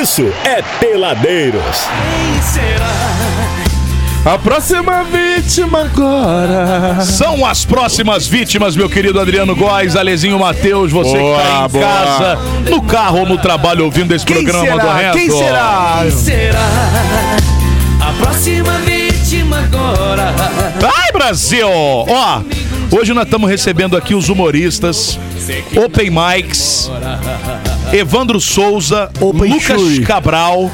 isso é Peladeiros. Quem será? A próxima vítima agora. São as próximas vítimas, meu querido Adriano Góes, Alezinho Matheus, você Boa, que tá em boa. casa, no carro ou no trabalho ouvindo esse programa do Reto. Quem será? Quem será? A próxima vítima agora. Ai, Brasil! Ó, hoje nós estamos recebendo aqui os humoristas, Open Mics, Evandro Souza, Open Lucas Shuri. Cabral.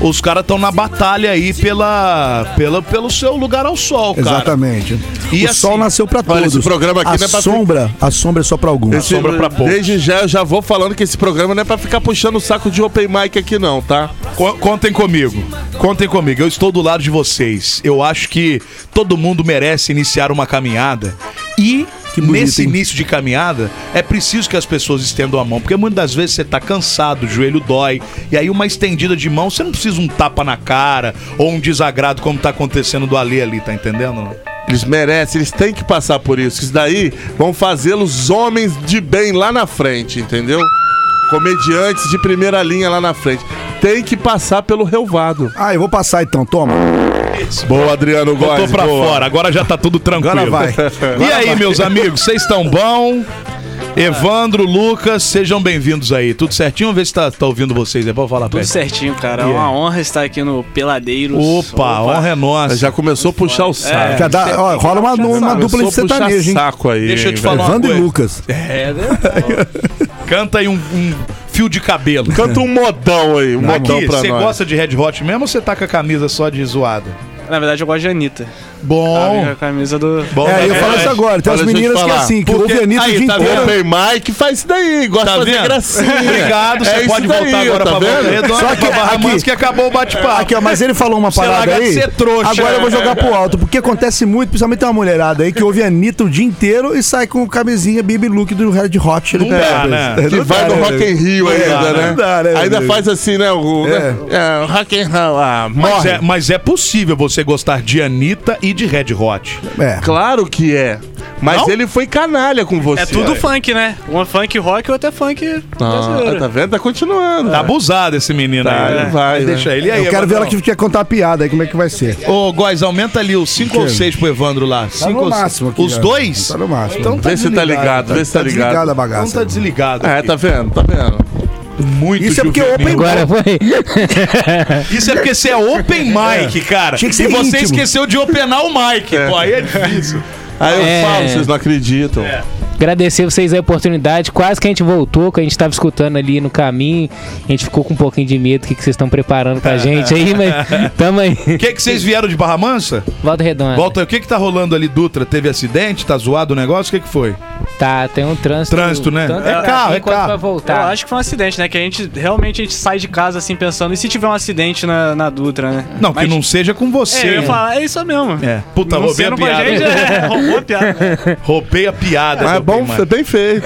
Os caras estão na batalha aí pela, pela, pelo seu lugar ao sol, cara. Exatamente. E o assim, sol nasceu pra olha, todos. esse programa aqui a não é pra sombra, a sombra é só pra alguns. Esse- sombra pra poucos. Desde já eu já vou falando que esse programa não é pra ficar puxando o saco de open mic aqui não, tá? Co- Contem comigo. Contem comigo. Eu estou do lado de vocês. Eu acho que todo mundo merece iniciar uma caminhada. E bonito, nesse hein? início de caminhada, é preciso que as pessoas estendam a mão. Porque muitas das vezes você tá cansado, o joelho dói. E aí uma estendida de mão, você não precisa um tapa na cara ou um desagrado como tá acontecendo do Ali ali, tá entendendo? Eles merecem, eles têm que passar por isso. Isso daí vão fazê-los homens de bem lá na frente, entendeu? Comediantes de primeira linha lá na frente. Tem que passar pelo relvado. Ah, eu vou passar então, toma. Boa, Adriano Botou Góes. pra boa. fora, agora já tá tudo tranquilo. Agora vai. E aí, meus amigos, vocês estão bom? Evandro, Lucas, sejam bem-vindos aí. Tudo certinho? Vamos ver se tá, tá ouvindo vocês aí. Pode falar Tudo perto. certinho, cara. É Yeah. uma honra estar aqui no Peladeiros. Opa, honra é nossa. Já começou a puxar o saco. Já dá, ó, rola uma, uma dupla de Começou a puxar sertanejo, hein? saco aí. Deixa eu te falar uma Evandro e coisa. Lucas. É, né? Canta aí um, um fio de cabelo. Canta um modão aí, um modão Aqui, pra você nós. gosta de Red Hot mesmo ou você tá com a camisa só de zoada? Na verdade, eu gosto de Anitta. Bom. A camisa do. Bom, É, eu né? falo isso agora. Tem Olha, as deixa eu te meninas que assim, que Porque- ouvem a Anitta o aí, dia tá inteiro. Mike faz isso daí, gosta Tá de fazer gracinha. Obrigado, você É pode isso daí, voltar agora tá pra Só que aqui- que acabou o bate-papo. Aqui, ó, mas ele falou uma parada aí. ser trouxa. Agora eu vou jogar pro alto, porque acontece muito, principalmente tem uma mulherada aí que ouve a Anitta o dia inteiro e sai com camisinha Baby Look do Red Hot. Chili Não dá, né? Que vai no né? Rock in Rio É, ainda, né? não dá, né, Ainda faz assim, né? O, né? É, o Rock in Rio, Mas morre. é, mas é possível você gostar de Anitta e de Red Hot. É. Claro que é. Mas Não? ele foi canalha com você. É tudo funk, né? Um é funk rock e outro é funk Ah, tá vendo? Tá continuando. Tá abusado esse menino Tá, aí. né? vai, né? Deixa ele E aí. Eu quero ver ela que quer contar a piada aí, como é que vai ser. Ô, Góis, aumenta ali os 5 ou 6 pro Evandro lá. Tá Cinco no ou máximo aqui. Os dois? Tá no máximo. Então Vê se tá ligado, vê se tá ligado. desligada a Então bagaça. tá desligado. É, tá vendo? Tá vendo? Muito Isso é porque juvenil. open Agora foi. Isso é porque você é open mic, cara. Tinha que ser e você íntimo. esqueceu de openar o mic. Pô, aí é difícil. Aí eu É. falo, vocês não acreditam. Agradecer vocês a oportunidade. Quase que a gente voltou, que a gente tava escutando ali no caminho. A gente ficou com um pouquinho de medo do que, que vocês estão preparando pra gente aí, mas tamo aí. O que que vocês vieram de Barra Mansa? Volta redonda. Volta, o que que tá rolando ali, Dutra? Teve acidente? Tá zoado o negócio? O que que foi? Tá, tem um trânsito. Trânsito, né? tanto É carro, é carro. Pra Eu voltar. acho que foi um acidente, né? Que a gente realmente a gente sai de casa assim pensando, e se tiver um acidente na, na Dutra, né? Não, que Mas- não seja com você. É, eu ia falar, é isso mesmo. É. Puta, não roubei a piada. gente, é, roubou a piada. Roubei a piada. Mas é bom, foi bem feito.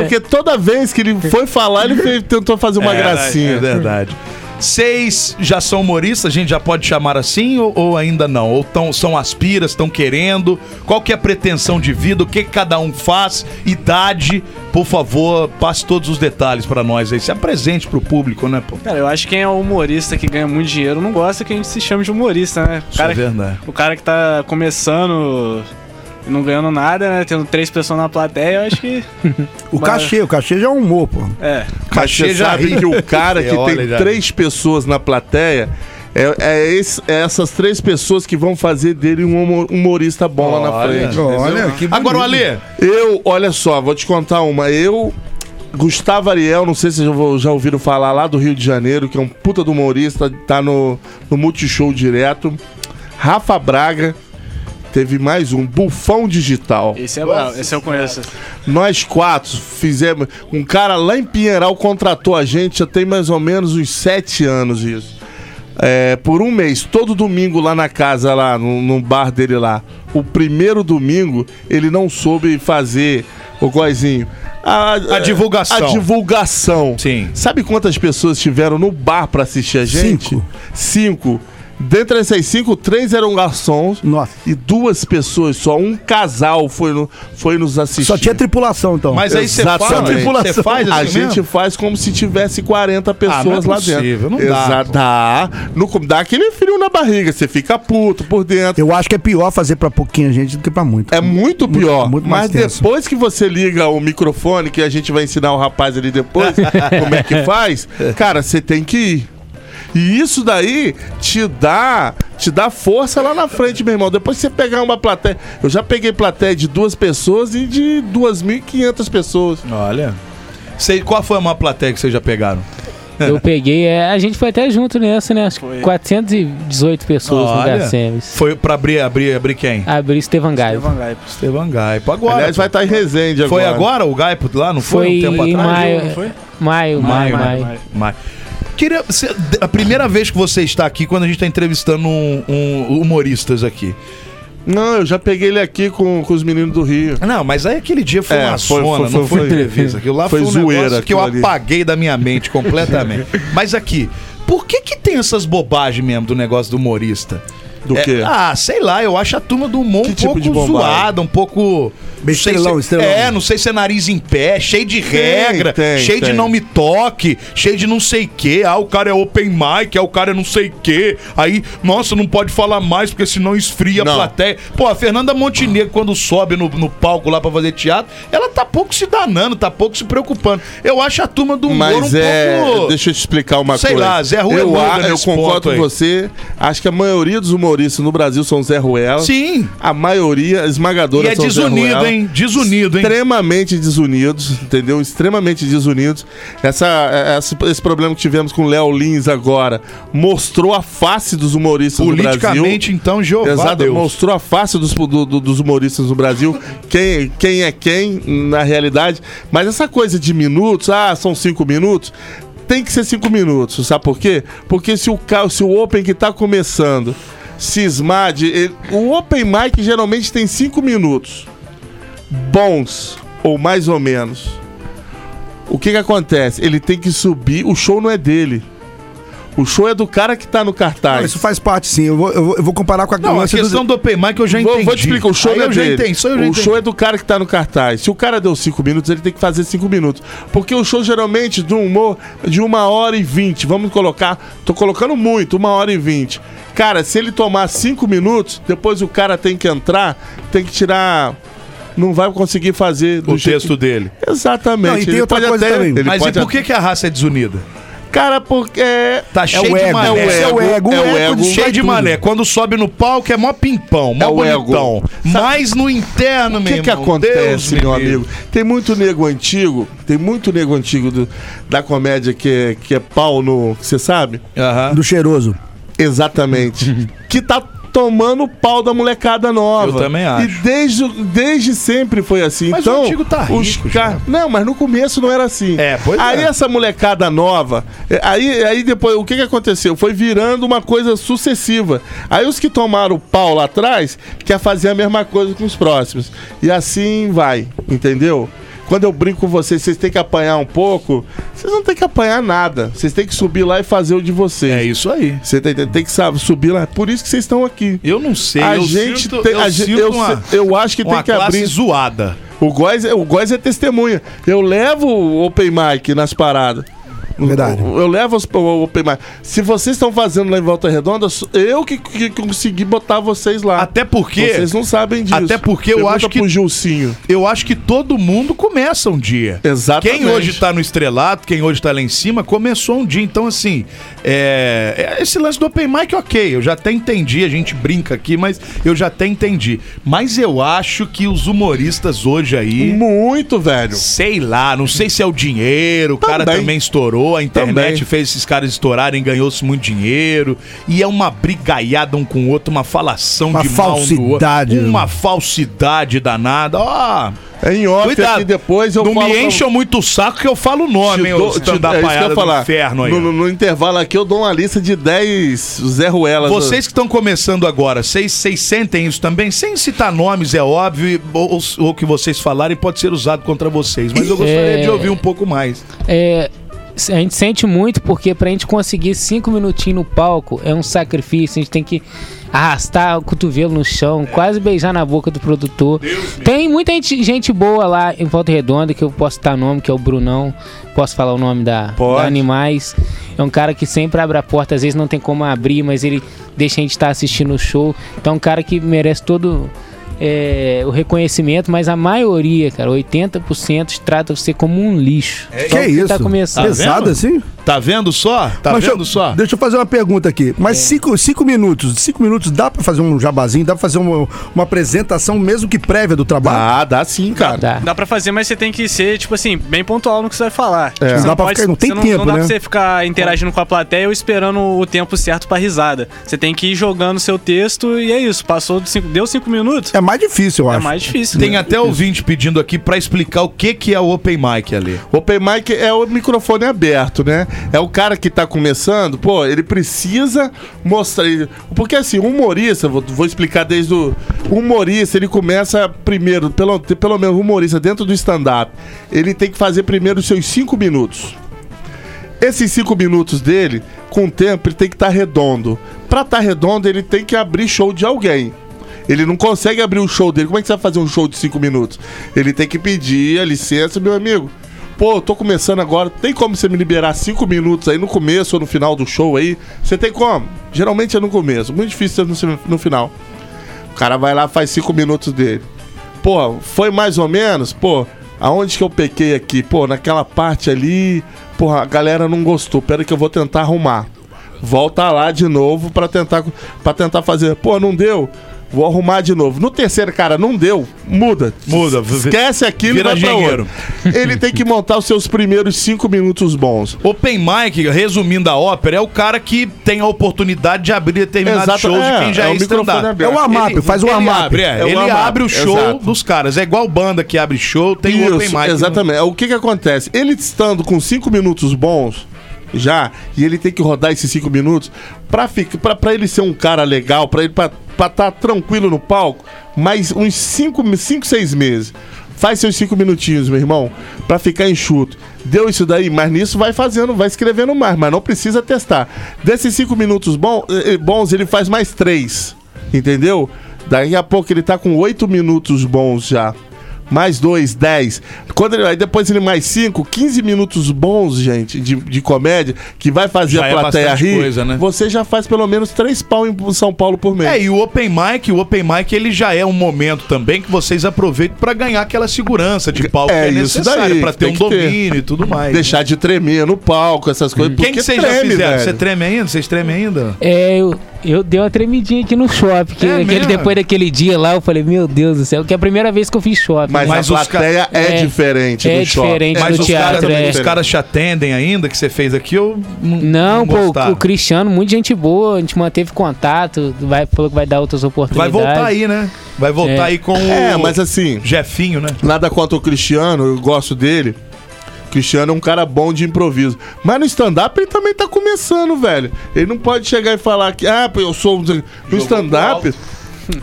Porque toda vez que ele foi falar, ele fez- tentou fazer uma É, gracinha. É verdade. Vocês já são humoristas? A gente já pode chamar assim ou, ou ainda não? Ou tão, são aspiras, estão querendo? Qual que é a pretensão de vida? O que, que cada um faz? Idade? Por favor, passe todos os detalhes pra nós aí. Se apresente pro público, né, pô? Cara, eu acho que quem é humorista que ganha muito dinheiro não gosta que a gente se chame de humorista, né? O Isso é cara, verdade. o cara que tá começando não ganhando nada, né? Tendo três pessoas na plateia, eu acho que. O cachê, o cachê já é um humor, pô. É. Mas Cachê você já sabe que o cara que tem já. três pessoas na plateia é, é esse- é essas três pessoas que vão fazer dele um humo- humorista bom lá na frente. Olha, que Agora, bonito. Ale, Eu, olha só, vou te contar uma. Eu, Gustavo Ariel, não sei se já, vou- já ouviram falar lá do Rio de Janeiro, que é um puta do humorista, tá no, no Multishow direto. Rafa Braga, teve mais um, Bufão Digital. Esse é bravo, esse eu conheço. Nós quatro fizemos. Um cara lá em Pinheiral contratou a gente, já tem mais ou menos uns sete anos isso. É, por um mês, todo domingo lá na casa, lá no, no bar dele lá. O primeiro domingo, ele não soube fazer, o Góizinho. A, A divulgação. A divulgação. Sim. Sabe quantas pessoas estiveram no bar pra assistir a gente? Cinco. Cinco. Dentre essas cinco, três eram garçons Nossa. e duas pessoas só. Um casal foi, no, foi nos assistir. Só tinha tripulação, então. Mas aí você faz, Exatamente. você faz A assim gente mesmo? faz como se tivesse 40 pessoas Ah, não é lá possível, dentro. não dá, Exato. Dá. No, dá aquele frio na barriga, você fica puto por dentro. Eu acho que é pior fazer pra pouquinha gente do que pra muito. É muito pior. muito mais mas tenso. depois que você liga o microfone, que a gente vai ensinar o rapaz ali depois como é que faz, cara, você tem que ir. E isso daí te dá, te dá força lá na frente, meu irmão. Depois que você pegar uma plateia. Eu já peguei plateia de duas pessoas e de 2.500 pessoas. Olha. Sei, qual foi a maior plateia que vocês já pegaram? Eu peguei, é, a gente foi até junto nessa, né? Acho que Foi. 418 pessoas no Olha. Gacemes. Foi pra abrir, abrir, abrir quem? Abri Estevan Gaio. Estevan Gaipo. Estevan Gaipo. Agora. Aliás, vai estar em Resende agora. Foi agora o Gaipo lá? Não foi, Foi um tempo em atrás? maio. Não foi? Maio, maio, maio. Mas, queria, a primeira vez que você está aqui, quando a gente está entrevistando um, um humoristas aqui. Não, eu já peguei ele aqui com, com os meninos do Rio. Não, mas aí aquele dia foi É, uma foi- zona, foi- não foi, foi- entrevista. Aquilo lá foi, foi um zoeira negócio que eu ali. apaguei da minha mente completamente. mas aqui, por que que tem essas bobagens mesmo do negócio do humorista? Do É, quê? Ah, sei lá, eu acho a turma do humor Que um tipo pouco de bobagem? zoada, um pouco. Sei estrelão, se- estrelão. É, não sei se é nariz em pé, cheio de regra, tem, cheio de tem. não me toque, cheio de não sei o quê. Ah, o cara é open mic, ah, o cara é não sei o quê. Aí, nossa, não pode falar mais porque senão esfria Não. a plateia. Pô, a Fernanda Montenegro, quando sobe no, no palco lá pra fazer teatro, ela tá pouco se danando, tá pouco se preocupando. Eu acho a turma do humor Mas um é. pouco. Deixa eu te explicar uma Sei coisa. lá, Zé Ruela Eu, a- eu concordo com aí. você. Acho que a maioria dos humoristas no Brasil são Zé Ruela. Sim. A maioria esmagadora E é são Zé desunido, Ruela. hein? Desunido, hein? Extremamente desunidos, entendeu? Extremamente desunidos. Essa, essa- esse problema que tivemos com o Léo Lins agora mostrou a face dos humoristas no Brasil. Politicamente, então, Jeová Exato, Deus. mostrou a face dos, do- do- dos humoristas no Brasil, quem, quem é quem na realidade. Mas essa coisa de minutos, ah, são cinco minutos, tem que ser cinco minutos, sabe por quê? Porque se o, se o Open que tá começando cismar de. ele- o Open Mic geralmente tem cinco minutos. Bons, ou mais ou menos. O que que acontece? Ele tem que subir, o show não é dele. O show é do cara que tá no cartaz. Não, isso faz parte, sim. Eu vou, eu vou, eu vou comparar com a Não, a lance do- questão do open mic eu já Vou, entendi. vou te explicar, o show Aí é eu já dele. entendi, isso eu já o entendi. show é do cara que tá no cartaz. Se o cara deu cinco minutos, ele tem que fazer cinco minutos. Porque o show geralmente de um humor de uma hora e vinte. Vamos colocar. Tô colocando muito, uma hora e vinte. Cara, se ele tomar cinco minutos, depois o cara tem que entrar, tem que tirar. Não vai conseguir fazer do o texto dele. Exatamente. Não, e tem Ele outra coisa até- também. ele Mas e por que, que a raça é desunida? Cara, porque. Tá cheio o de ego, mané. é o ego, é o ego, cheio vai de tudo. mané. Quando sobe no palco é mó pimpão, mó É o ego. bonitão. Mas no interno, O meu que, que acontece, Deus me meu amigo? Tem muito nego antigo, tem muito nego antigo do- da comédia que é, que é pau no. Você sabe? Aham. do cheiroso. Exatamente. que tá tomando o pau da molecada nova. Eu também acho. E desde, desde sempre foi assim. Mas o então, antigo tá os rico ca- já. Não, mas no começo não era assim. É, pois aí é. essa molecada nova, é, aí, aí depois, o que que aconteceu? Foi virando uma coisa sucessiva. Aí os que tomaram o pau lá atrás, quer fazer a mesma coisa com os próximos. E assim vai, entendeu? Quando eu brinco com vocês, vocês têm que apanhar um pouco. Vocês não têm que apanhar nada. Vocês têm que subir lá e fazer o de vocês. É isso aí. Você tem, tem que saber, subir lá. Por isso que vocês estão aqui. Eu não sei, a eu gente sinto, tem. eu a gente- eu, uma, eu acho que tem que abrir. zoada. O Góis, é- o Góis é testemunha. Eu levo o Open Mic nas paradas. Verdade. Eu, eu levo os, o Open Mic. Se vocês estão fazendo lá em Volta Redonda, eu que, que consegui botar vocês lá. Até porque Vocês não sabem disso. Até porque eu Pergunta acho que- Gilcinho. eu acho que todo mundo começa um dia. Exatamente. Quem hoje tá no estrelato, quem hoje tá lá em cima, começou um dia. Então, assim, é, é- esse lance do Open Mic, ok, eu já até entendi, a gente brinca aqui, mas eu já até entendi. Mas eu acho que os humoristas hoje aí. Muito, velho. Sei lá, não sei se é o dinheiro, o cara Também. também estourou, a internet Também. fez esses caras estourarem, ganhou-se muito dinheiro, e é uma brigaiada um com o outro, uma falação Uma de mal do outro, falsidade. uma falsidade danada. Ó, É em off Cuidado. aqui depois eu não falo. me pra- encham muito o saco que eu falo o te nome, hein, dou- te- stand-up é isso que eu falar. inferno aí. No, no- no intervalo aqui eu dou uma lista de 10 Zé Ruelas. Vocês que estão começando agora, vocês, vocês sentem isso também? Sem citar nomes, é óbvio, e- ou, ou o que vocês falarem pode ser usado contra vocês, mas eu gostaria É. de ouvir um pouco mais. É, a gente sente muito porque pra gente conseguir cinco minutinhos no palco é um sacrifício. A gente tem que arrastar o cotovelo no chão, quase beijar na boca do produtor. Tem muita gente, gente boa lá em Volta Redonda, que eu posso citar nome, que é o Brunão. Posso falar o nome da, da Animais. É um cara que sempre abre a porta, às vezes não tem como abrir, mas ele deixa a gente estar assistindo o show. Então é um cara que merece todo é, o reconhecimento, mas a maioria, cara, 80% trata você como um lixo. Só Que porque isso? Tá começando. Pesado vendo? assim? Tá vendo só? Tá Mas vendo deixa, só? Deixa eu fazer uma pergunta aqui. Mas cinco, cinco minutos, cinco minutos dá pra fazer um jabazinho, dá pra fazer uma, uma apresentação mesmo que prévia do trabalho? Ah, dá sim, cara. Dá. Dá pra fazer, mas você tem que ser, tipo assim, bem pontual no que você vai falar. Tipo, É. você Não dá pra ficar- não tem você tempo, Não dá né? pra você ficar interagindo com a plateia ou esperando o tempo certo pra risada. Você tem que ir jogando seu texto e é isso. Passou, de cinco, deu cinco minutos, É mais difícil, eu é acho. mais difícil. Tem né? até ouvinte pedindo aqui pra explicar o que, que é o Open Mic ali. Open mic é o microfone aberto, né? É o cara que tá começando, pô, ele precisa mostrar. Porque assim, o humorista, vou, vou explicar desde o. O humorista, ele começa primeiro, pelo, pelo menos o humorista dentro do stand-up, ele tem que fazer primeiro os seus cinco minutos. Esses cinco minutos dele, com o tempo, ele tem que estar redondo. Pra estar redondo, ele tem que abrir show de alguém. Ele não consegue abrir o show dele. Como é que você vai fazer um show de cinco minutos? Ele tem que pedir a licença, meu amigo. Pô, tô começando agora. Tem como você me liberar cinco minutos aí no começo ou no final do show aí? Você tem como? Geralmente é no começo. Muito difícil no, no final. O cara vai lá, faz cinco minutos dele. Pô, foi mais ou menos? Pô, aonde que eu pequei aqui? Pô, naquela parte ali. Porra, a galera não gostou. Pera que eu vou tentar arrumar. Volta lá de novo pra tentar para tentar fazer. Pô, não deu. Vou arrumar de novo. No terceiro, cara, não deu. Muda. Muda. Esquece aquilo Vira e vai pra outro. Ele tem que montar os seus primeiros cinco minutos bons. Open Mic, resumindo a ópera, é o cara que tem a oportunidade de abrir determinados Exato, shows é, de quem já é é, stand-up. É o Ele- faz o ele warm-up. abre, é, É o ele abre o show exato. dos caras. É igual banda que abre show, tem o Open Isso, Mic. exatamente. O que que acontece? Ele estando com cinco minutos bons já, e ele tem que rodar esses cinco minutos pra, ficar, pra ele ser um cara legal, pra ele pra estar tá tranquilo no palco, mais uns cinco, cinco, seis meses. Faz seus cinco minutinhos, meu irmão, pra ficar enxuto. Deu isso daí, mas nisso vai fazendo, vai escrevendo mais, mas não precisa testar. Desses cinco minutos bom, eh, eh, bons, ele faz mais três, entendeu? Daqui a pouco ele tá com oito minutos bons já. Mais dois, dez. Quando ele, aí depois ele mais cinco, 15 minutos bons, gente, de, de comédia, que vai fazer Já a é plateia bastante rir. coisa, né? Você já faz pelo menos três pau em São Paulo por mês. É, e o Open Mic, o Open Mic, ele já é um momento também que vocês aproveitam pra ganhar aquela segurança de palco É, que é daí, pra ter um que ter. domínio e tudo mais. Deixar de tremer no palco, essas coisas. Quem porque que vocês já fizeram? velho. Você treme ainda? Vocês tremem ainda? É, eu, eu dei uma tremidinha aqui no shopping. Que É aquele- depois daquele dia lá, eu falei, meu Deus do céu, que é a primeira vez que eu fiz shopping. Mas, né? Mas a ca- plateia é, É, diferente é do shopping. diferente Mas do os teatro, caras, é. os caras te atendem ainda que você fez aqui? Eu não, Não, pô, o Cristiano, muito gente boa, a gente manteve contato, vai, falou que vai dar outras Vai oportunidades. voltar aí, né? Vai voltar É. aí com É, o mas assim, Jefinho, né? nada contra o Cristiano, eu gosto dele. O Cristiano é um cara bom de improviso. Mas no stand-up ele também tá começando, velho. Ele não pode chegar e falar que, ah, eu sou. um- No stand-up.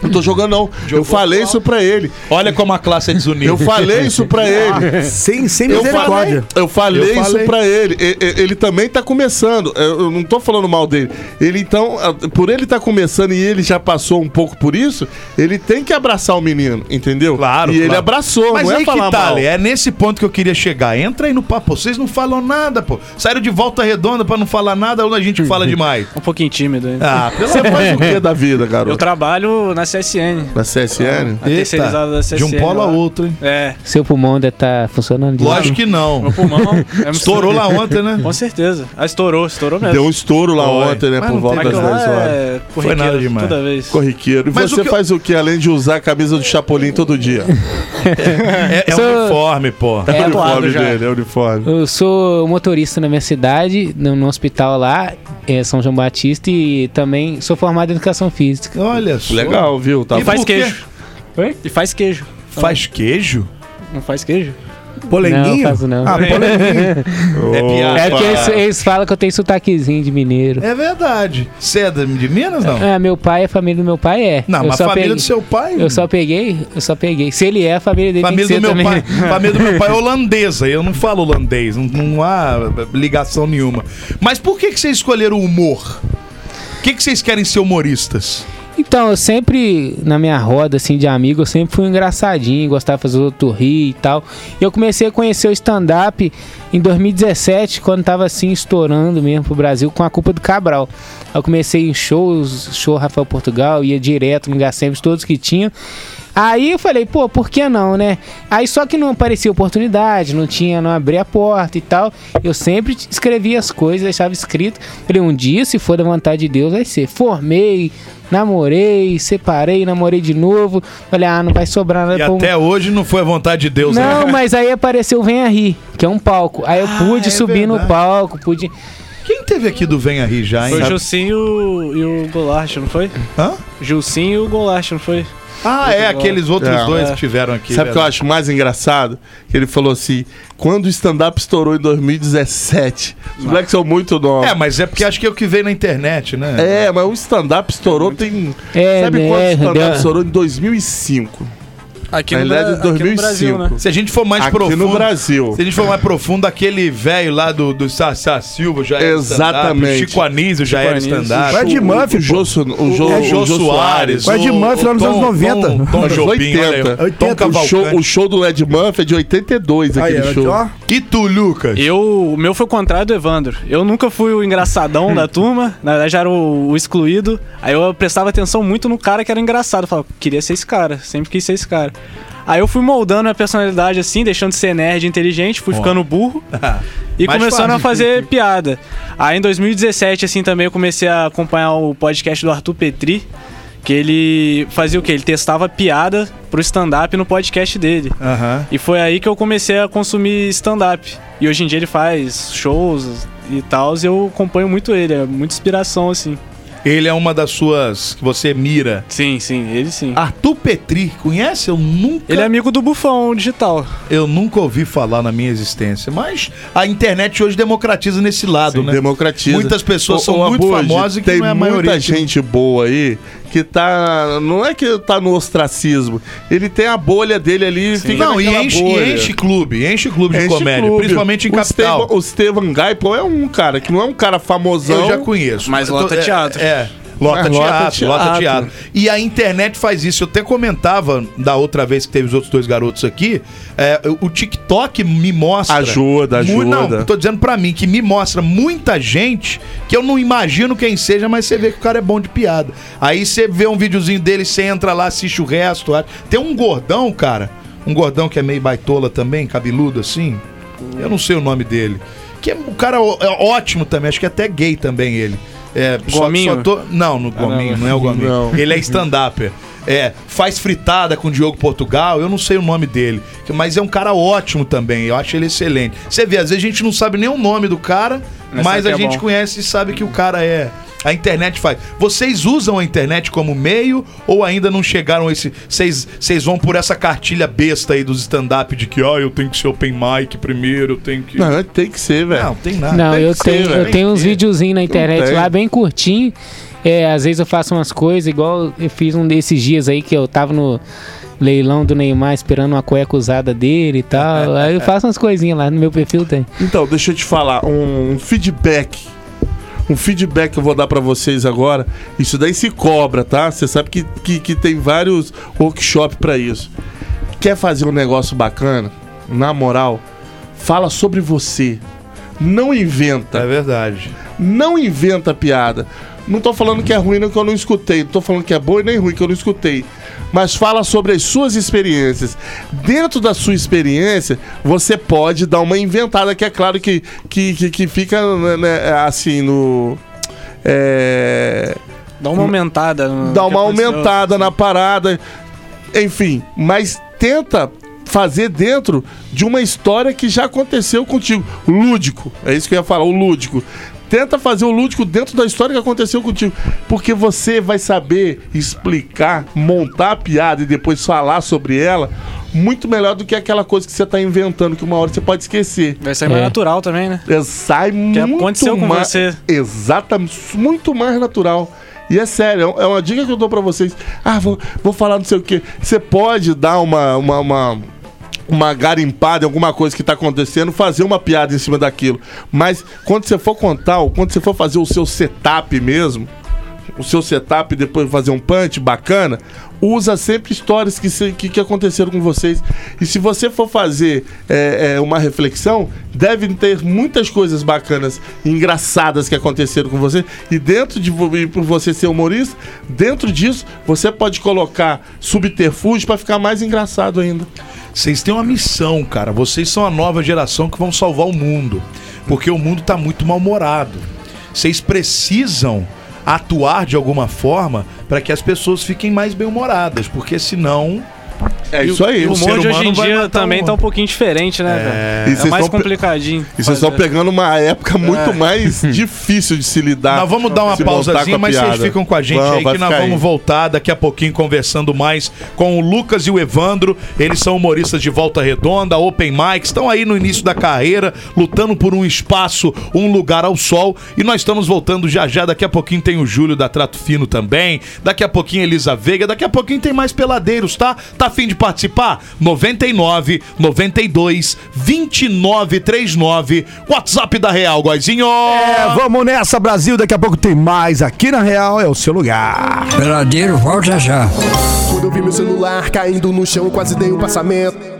Não tô jogando, não. eu falei isso pra ele. Olha como a classe é desunida. Eu falei isso pra ele. Sem, sem Eu falei, misericórdia. eu falei Eu isso falei. pra ele. E- e- Ele, também tá começando. Eu, eu não tô falando mal dele. Ele então, ah, por ele tá começando e ele já passou um pouco por isso, ele tem que abraçar o menino, entendeu? Claro, E ele claro. abraçou, Mas não é aí falar que tá, mal. É nesse ponto que eu queria chegar. Entra aí no papo. Vocês não falam nada, pô. Saíram de volta redonda pra não falar nada ou a gente fala demais? Um pouquinho tímido ainda. Ah, pelo Você faz o que da vida, Eu garoto? trabalho na CSN. Na CSN? A terceirizada da CSN. de um polo a lá. outro, hein? É, Seu pulmão deve estar funcionando direito. Lógico que não. meu pulmão. é Estourou lá ontem, né? Com certeza. Ah, estourou, estourou mesmo. Deu um estouro lá Foi. ontem, né? Mas por volta das Aquilo 10 lá horas. é Foi nada demais. Toda vez. Corriqueiro. E Mas você o que faz o que além de usar a camisa do Chapolin todo dia? É, é Sou- uniforme, pô. É, o atuado uniforme já. dele, é o uniforme. Eu sou motorista na minha cidade, no, no hospital lá, é São João Batista, e também sou formado em educação física. Olha só. Legal, viu? Tá E E faz queijo. E faz queijo. Faz queijo? Não faz queijo? Polenguinho? Não, faço não. Ah, polenguinho. É piada. É porque eles, eles falam que eu tenho sotaquezinho de mineiro. É verdade. Você é de Minas, não? Ah, meu pai, a família do meu pai é. Não, eu mas só a família peguei- do seu pai. Eu só peguei, eu só peguei. Se ele é, a família dele Família tem do que meu ser pai, também. família do meu pai é holandesa, eu não falo holandês, não, não há ligação nenhuma. Mas por que, que vocês escolheram o humor? Por que, que vocês querem ser humoristas? Então, eu sempre, na minha roda assim, de amigo, eu sempre fui engraçadinho, gostava de fazer outro rir e tal. E eu comecei a conhecer o stand-up em 2017, quando tava assim, estourando mesmo pro Brasil, com a culpa do Cabral. Eu comecei em shows, show Rafael Portugal, ia direto no Gacembos, todos que tinham. Aí eu falei, pô, por que não, né? Aí só que não aparecia oportunidade, não tinha, não abria a porta e tal. Eu sempre escrevia as coisas, deixava escrito. Falei, um dia, se for da vontade de Deus, vai ser. Formei, namorei, separei, namorei de novo. Falei, ah, não vai sobrar nada E pra um- até hoje não foi a vontade de Deus, Não, né? mas aí apareceu o Venha Rir, que é um palco. Aí eu Ah, pude é subir no verdade. palco, pude. Quem teve aqui do Venha Rir já, hein? Foi o? Gilcinho e o, e o não foi? Hã? Gilcinho e o Goulart, não foi? Ah, é, aqueles outros É. dois É. que tiveram aqui. Sabe o que eu verdade. acho mais engraçado? Que ele falou assim: quando o stand-up estourou em 2017, os moleques são muito novos. É, mas é porque acho que é o que veio na internet, né? É, mas o stand-up estourou tem. É, Sabe né, quando o stand-up deu- estourou em 2005? Aqui, Na no, realidade, Bra- aqui no Brasil, 2005. né? Se a gente for mais Aqui profundo. no Brasil. Se a gente for mais profundo, aquele velho lá do, do Sassá Silva já era Exatamente. o Chico Anísio já Chico era stand-up. Vai de Murphy, o. Jô, o Jô, o o Jô Soares. O- Murphy lá nos o anos Tom- 90. Tom, Tom Jobim, 80. olha aí. Tom 80. o, show, o show do Ed Murphy é de 82, Aí, aquele ó, show. E tu, Lucas? Eu, o meu foi o contrário do Evandro. Eu nunca fui o engraçadão da turma, na verdade era o, o excluído. Aí eu prestava atenção muito no cara que era engraçado. Eu falava, queria ser esse cara, sempre quis ser esse cara. Aí eu fui moldando minha personalidade assim, deixando de ser nerd inteligente, fui ficando burro e Mais começando fácil. a fazer piada. Aí em 2017, assim, também eu comecei a acompanhar o podcast do Arthur Petri. Que ele fazia o quê? Ele testava piada pro stand-up no podcast dele. Aham. E foi aí que eu comecei a consumir stand-up. E hoje em dia ele faz shows e tal, e eu acompanho muito ele, é muita inspiração, assim. Ele é uma das suas que você mira. Sim, sim, ele sim. Arthur Petri, conhece? Eu nunca, Ele é amigo do Bufão Digital. eu nunca ouvi falar na minha existência. Mas a internet hoje democratiza nesse lado, né? Democratiza. Muitas pessoas são Ô, muito famosas e que tem não é a muita maioria. que- gente boa aí que tá. Não é que tá no ostracismo. Ele tem a bolha dele ali e fica Não, e enche, e bolha. enche clube, enche clube de Enche comédia, clube. principalmente em o capital. Estevam, o Estevam Gaipon é um cara que não é um cara famosão. Eu já conheço. Mas lota é- teatro. É. Lota Mas lota teatro, lota teatro. teatro. E a internet faz isso. Eu até comentava da outra vez que teve os outros dois garotos aqui. é, o TikTok me mostra. Ajuda, Mu- Não, ajuda. tô dizendo pra mim que me mostra muita gente que eu não imagino quem seja, mas você vê que o cara é bom de piada. Aí você vê um videozinho dele, você entra lá, assiste o resto. Tem um gordão, cara. Um gordão que é meio baitola também, cabeludo assim. Eu não sei o nome dele. Que é um cara ó- é ótimo também, acho que é até gay também ele. É, só- Gominho? só tô- Não, no Gominho, não. é o Gominho. Não. Ele é stand-upper. É, faz fritada com o Diogo Portugal, eu não sei o nome dele. Mas é um cara ótimo também, eu acho ele excelente. Você vê, às vezes a gente não sabe nem o nome do cara, Mas a é gente bom. conhece e sabe que o cara é. A internet faz. Vocês usam a internet como meio ou ainda não chegaram a esse. Vocês vocês vão por essa cartilha besta aí dos stand-up de que, ó, eu tenho que ser open mic primeiro, eu tenho que. Não, tem que ser, velho. Não, tem nada. Não, tem eu ser, tenho, eu tenho uns videozinhos na internet lá bem curtinho. É, às vezes eu faço umas coisas, igual eu fiz um desses dias aí que eu tava no leilão do Neymar esperando uma cueca usada dele e tal. aí eu faço umas coisinhas lá no meu perfil tem. Então, deixa eu te falar, um feedback. Um feedback que eu vou dar pra vocês agora. Isso daí se cobra, tá? Você sabe que, que, que tem vários workshops pra isso. Quer fazer um negócio bacana? Na moral, fala sobre você. Não inventa. É verdade. Não inventa piada. Não tô falando que é ruim não que eu não escutei. Não tô falando que é boa e nem ruim que eu não escutei. Mas fala sobre as suas experiências. Dentro da sua experiência, você pode dar uma inventada, que é claro que, que, que, que fica né, né, assim no. É, Dá uma aumentada. dá uma aumentada na parada. Enfim, mas tenta fazer dentro de uma história que já aconteceu contigo. Lúdico. É isso que eu ia falar, o lúdico. Tenta fazer o lúdico dentro da história que aconteceu contigo. Porque você vai saber explicar, montar a piada e depois falar sobre ela muito melhor do que aquela coisa que você tá inventando, que uma hora você pode esquecer. Vai sair mais É. natural também, né? É, Sai muito aconteceu com mais, você. Exatamente, muito mais natural. E é sério, é uma dica que eu dou pra vocês. Ah, vou, vou falar não sei o quê. Você pode dar uma, uma, uma, uma garimpada alguma coisa que tá acontecendo, fazer uma piada em cima daquilo. Mas quando você for contar, ou quando você for fazer o seu setup mesmo, o seu setup depois fazer um punch bacana, usa sempre histórias que, que, que aconteceram com vocês. E se você for fazer é, é, uma reflexão, devem ter muitas coisas bacanas, engraçadas que aconteceram com você. E dentro de e por você ser humorista, dentro disso, você pode colocar subterfúgio para ficar mais engraçado ainda. Vocês têm uma missão, cara. Vocês são a nova geração que vão salvar o mundo. Porque o mundo tá muito mal-humorado. Vocês precisam atuar de alguma forma para que as pessoas fiquem mais bem-humoradas. Porque senão. É E isso aí. e O o hoje em vai dia matar também o tá um pouquinho diferente, né, velho? vocês É mais complicadinho. E vocês estão fazer. pegando uma época muito mais difícil de se lidar. Nós vamos dar uma pausazinha, mas vocês ficam com a gente Vamos, aí que nós vamos aí. voltar daqui a pouquinho conversando mais com o Lucas e o Evandro. Eles são humoristas de Volta Redonda, Open Mic, estão aí no início da carreira, lutando por um espaço, um lugar ao sol. E nós estamos voltando já já. Daqui a pouquinho tem o Júlio da Trato Fino também. Daqui a pouquinho Elisa Veiga. Daqui a pouquinho tem mais peladeiros, tá? Tá afim de participar? 99 92 29 39. WhatsApp da Real, Goizinho. É, vamos nessa, Brasil. Daqui a pouco tem mais. Aqui na Real é o seu lugar. Peladeiro, volta já. Quando eu vi meu celular caindo no chão, quase dei um passamento.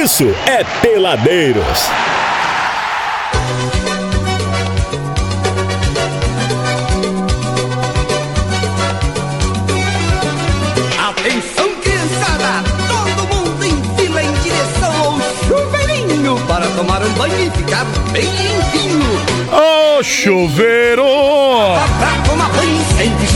Isso é Peladeiros. Atenção, criançada! Todo mundo em fila em direção ao chuveirinho para tomar um banho e ficar bem limpinho. Ô, chuveiro! Pra tomar banho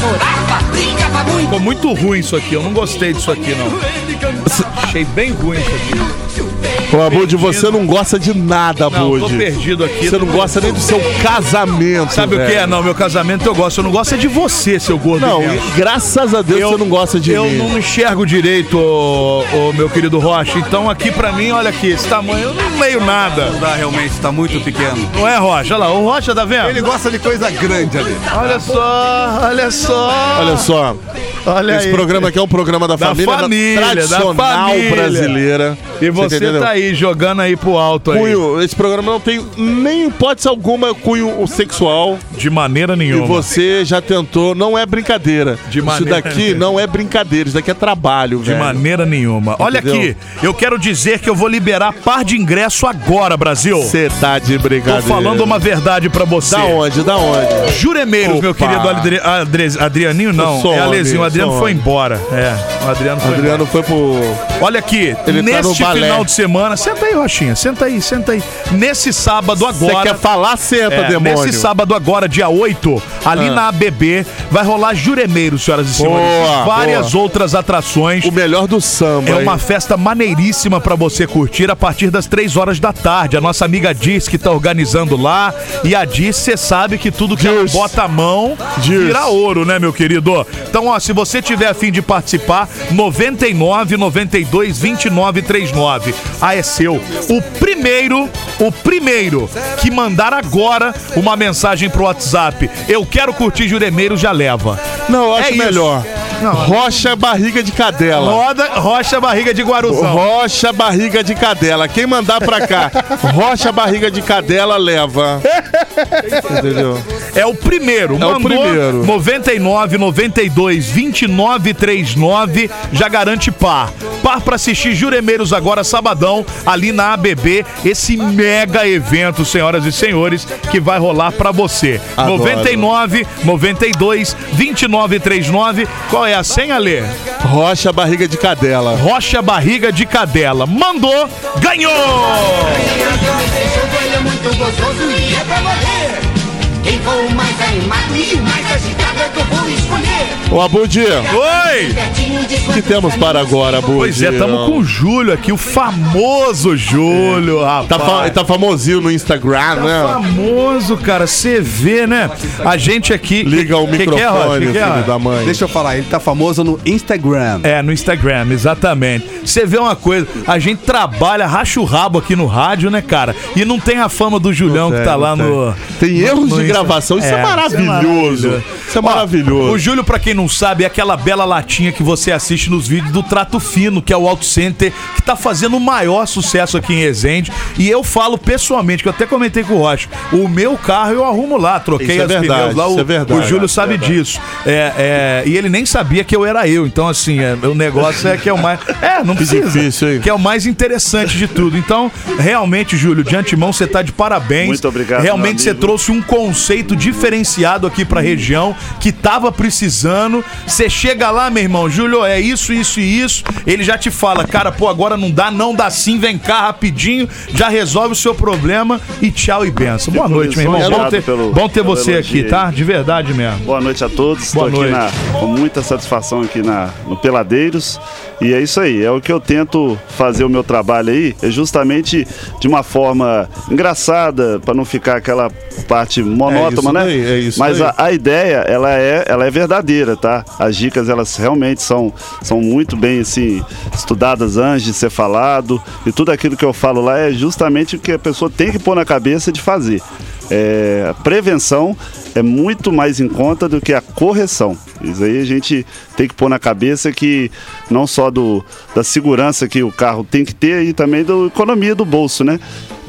chorava, brincava muito. Ficou muito ruim isso aqui, eu não gostei disso aqui, não. Achei bem ruim isso aqui. Ô, Abud, você não gosta de nada, Não, tô Abud. perdido aqui. Você não gosta nem do seu casamento. Sabe o que é? velho. Não, meu casamento eu gosto. Eu não gosto é de você, seu gordo. Não, imenso. graças a Deus você não gosta de eu mim. não enxergo direito, ô, ô, meu querido Rocha. Então aqui pra mim, olha aqui, esse tamanho eu não leio nada. Tá, realmente, tá muito pequeno. Não é, Rocha? Olha lá, o Rocha tá vendo? Ele gosta de coisa grande ali. Olha só, olha só. Olha só, Olha esse aí. programa aqui é um programa da, Da família, família, da tradicional família. brasileira. E você entendeu? tá aí jogando aí pro alto aí. Cunho, esse programa não tem nem hipótese alguma cunho sexual. De maneira E nenhuma. você já tentou, não é brincadeira. De Isso maneira daqui nenhuma. não é brincadeira, isso daqui é trabalho, De velho. maneira nenhuma. Olha Entendeu? aqui, eu quero dizer que eu vou liberar par de ingresso agora, Brasil. Você tá de Tô brincadeira. falando uma verdade pra você. Da onde, da onde? Juremeiros, meu Opa. querido Adri Adri Adrianinho, não. É Alezinho. O Adriano foi embora. É, o Adriano foi Adriano foi pro... embora. Olha aqui, Ele tá no neste balé. final de semana. Senta aí, Rochinha, senta aí, senta aí. Nesse sábado Você agora. quer falar, senta, É, demônio. nesse sábado agora, dia 8, ali Ah. na ABB, vai rolar Juremeiros, senhoras e senhores. Boa, várias outras atrações. O melhor do samba, É uma hein? festa maneiríssima pra você curtir a partir das 3 horas da tarde. A nossa amiga Diz que tá organizando lá. E a Diz, você sabe que tudo que ela Diz. bota a mão Diz. vira ouro, né, meu querido? Então, ó, se você tiver a fim de participar, 99 92 29 39. Ah, é seu. O primeiro, o primeiro que mandar agora uma mensagem pro WhatsApp. Eu quero curtir Juremeiros, já leva. Não, eu É acho isso. Rocha Barriga de Cadela. Roda, rocha barriga de Guaruzão. Rocha Barriga de Cadela. Quem mandar pra cá, Rocha Barriga de Cadela leva. Entendeu? É o primeiro. É o primeiro. 99 92 29 39 já garante par. Par pra assistir Juremeiros agora sabadão ali na ABB, esse mega evento, senhoras e senhores, que vai rolar pra você. Adoro. 99 92 2939. Qual é a senha, Lê? Rocha barriga de cadela. Rocha Barriga de Cadela. Mandou, ganhou! É muito gostoso e é pra morrer. Quem for o mais animado e o mais agitado é que eu vou escolher. Ô, Abudi, Oi! O que temos para agora, Abudi? Pois é, tamo com o Júlio aqui, o famoso Júlio, rapaz. Tá, fa- tá famosinho no Instagram, né? famoso, cara. Você vê, né? A gente aqui. Liga o Que que é, microfone, Que que é, filho da mãe. Deixa eu falar, ele tá famoso no Instagram. É, no Instagram, exatamente. Você vê uma coisa, a gente trabalha, racha o rabo aqui no rádio, né, cara? E não tem a fama do Julião que tem, tá lá não no. Tem erros no de Insta. Gravação, isso é, maravilhoso. Isso é Ó, maravilhoso. O Júlio, pra quem não sabe, é aquela bela latinha que você assiste nos vídeos do Trato Fino, que é o Auto Center, que tá fazendo o maior sucesso aqui em Resende. E eu falo pessoalmente, que eu até comentei com o Rocha, o meu carro eu arrumo lá, troquei Isso é as verdade, pneus lá. isso O, é verdade. o Júlio sabe disso. É, é, e ele nem sabia que eu era eu. Então, assim, é, o negócio é que é o mais. É, não precisa. difícil, hein? Que é o mais interessante de tudo. Então, realmente, Júlio, de antemão, você tá de parabéns. Muito obrigado, Realmente você trouxe um conceito diferenciado aqui pra região que tava precisando. Você chega lá, meu irmão, Júlio, é isso, isso e isso. Ele já te fala, cara, pô, agora não dá, não dá sim, vem cá rapidinho, já resolve o seu problema e tchau e benção. Boa noite, meu irmão. Bom ter, pelo- bom ter você elogio aqui, tá? De verdade mesmo. Boa noite a todos. Boa Estou noite. na- com muita satisfação aqui na, no Peladeiros. E é isso aí, é o que eu tento fazer o meu trabalho aí, é justamente de uma forma engraçada, para não ficar aquela parte monótona, isso né? daí, é isso Mas a, a ideia, ela é, ela é verdadeira, tá? As dicas, elas realmente são, são muito bem, assim, estudadas antes de ser falado. E tudo aquilo que eu falo lá é justamente o que a pessoa tem que pôr na cabeça de fazer. É, a prevenção é muito mais em conta do que a correção. Isso aí a gente tem que pôr na cabeça que não só do, da segurança que o carro tem que ter e também da economia do bolso, né?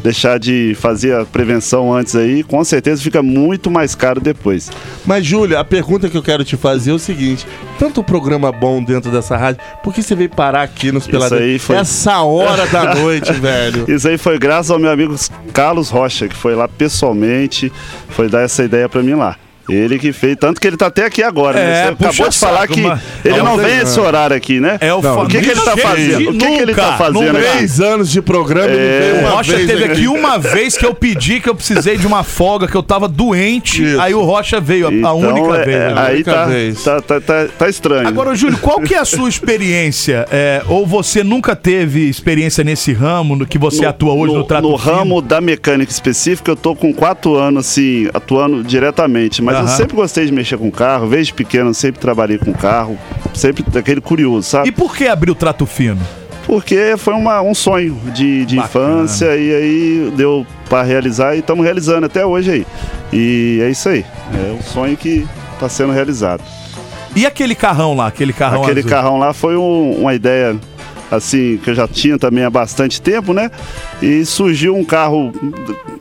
Deixar de fazer a prevenção antes aí, com certeza fica muito mais caro depois. Mas, Júlia, a pergunta que eu quero te fazer é o seguinte: tanto programa bom dentro dessa rádio, por que você veio parar aqui nos Peladeiros? foi- Essa hora da noite, velho. Isso aí foi graças ao meu amigo Carlos Rocha, que foi lá pessoalmente, foi dar essa ideia pra mim lá. Ele que fez, tanto que ele tá até aqui agora, É, né? Você acabou de falar saco, que mas- ele Não, não vem esse horário aqui, né? É o O que, que ele tá fazendo? O que, que ele tá fazendo aqui? Três anos de programa e É, não veio O Rocha vez teve aqui. aqui uma vez que eu pedi que eu precisei de uma folga, que eu tava doente. Isso. Aí o Rocha veio, a- a Então, única é, vez. é, né? aí única tá, vez. tá, tá, tá, tá estranho. Agora, Júlio, qual que é a sua experiência? É, ou você nunca teve experiência nesse ramo no que você atua hoje no, trato no fino? ramo da mecânica específica, eu tô com quatro anos, assim, atuando diretamente. Mas eu Aham. sempre gostei de mexer com carro. Desde pequeno, eu sempre trabalhei com carro. Sempre daquele curioso, sabe? E por que abrir o trato fino? Porque foi uma- um sonho de, de infância e aí deu para realizar e estamos realizando até hoje aí. E é isso aí. É um sonho que está sendo realizado. E aquele carrão lá, aquele carrão Aquele azul? carrão lá foi um- uma ideia assim que eu já tinha também há bastante tempo, né? E surgiu um carro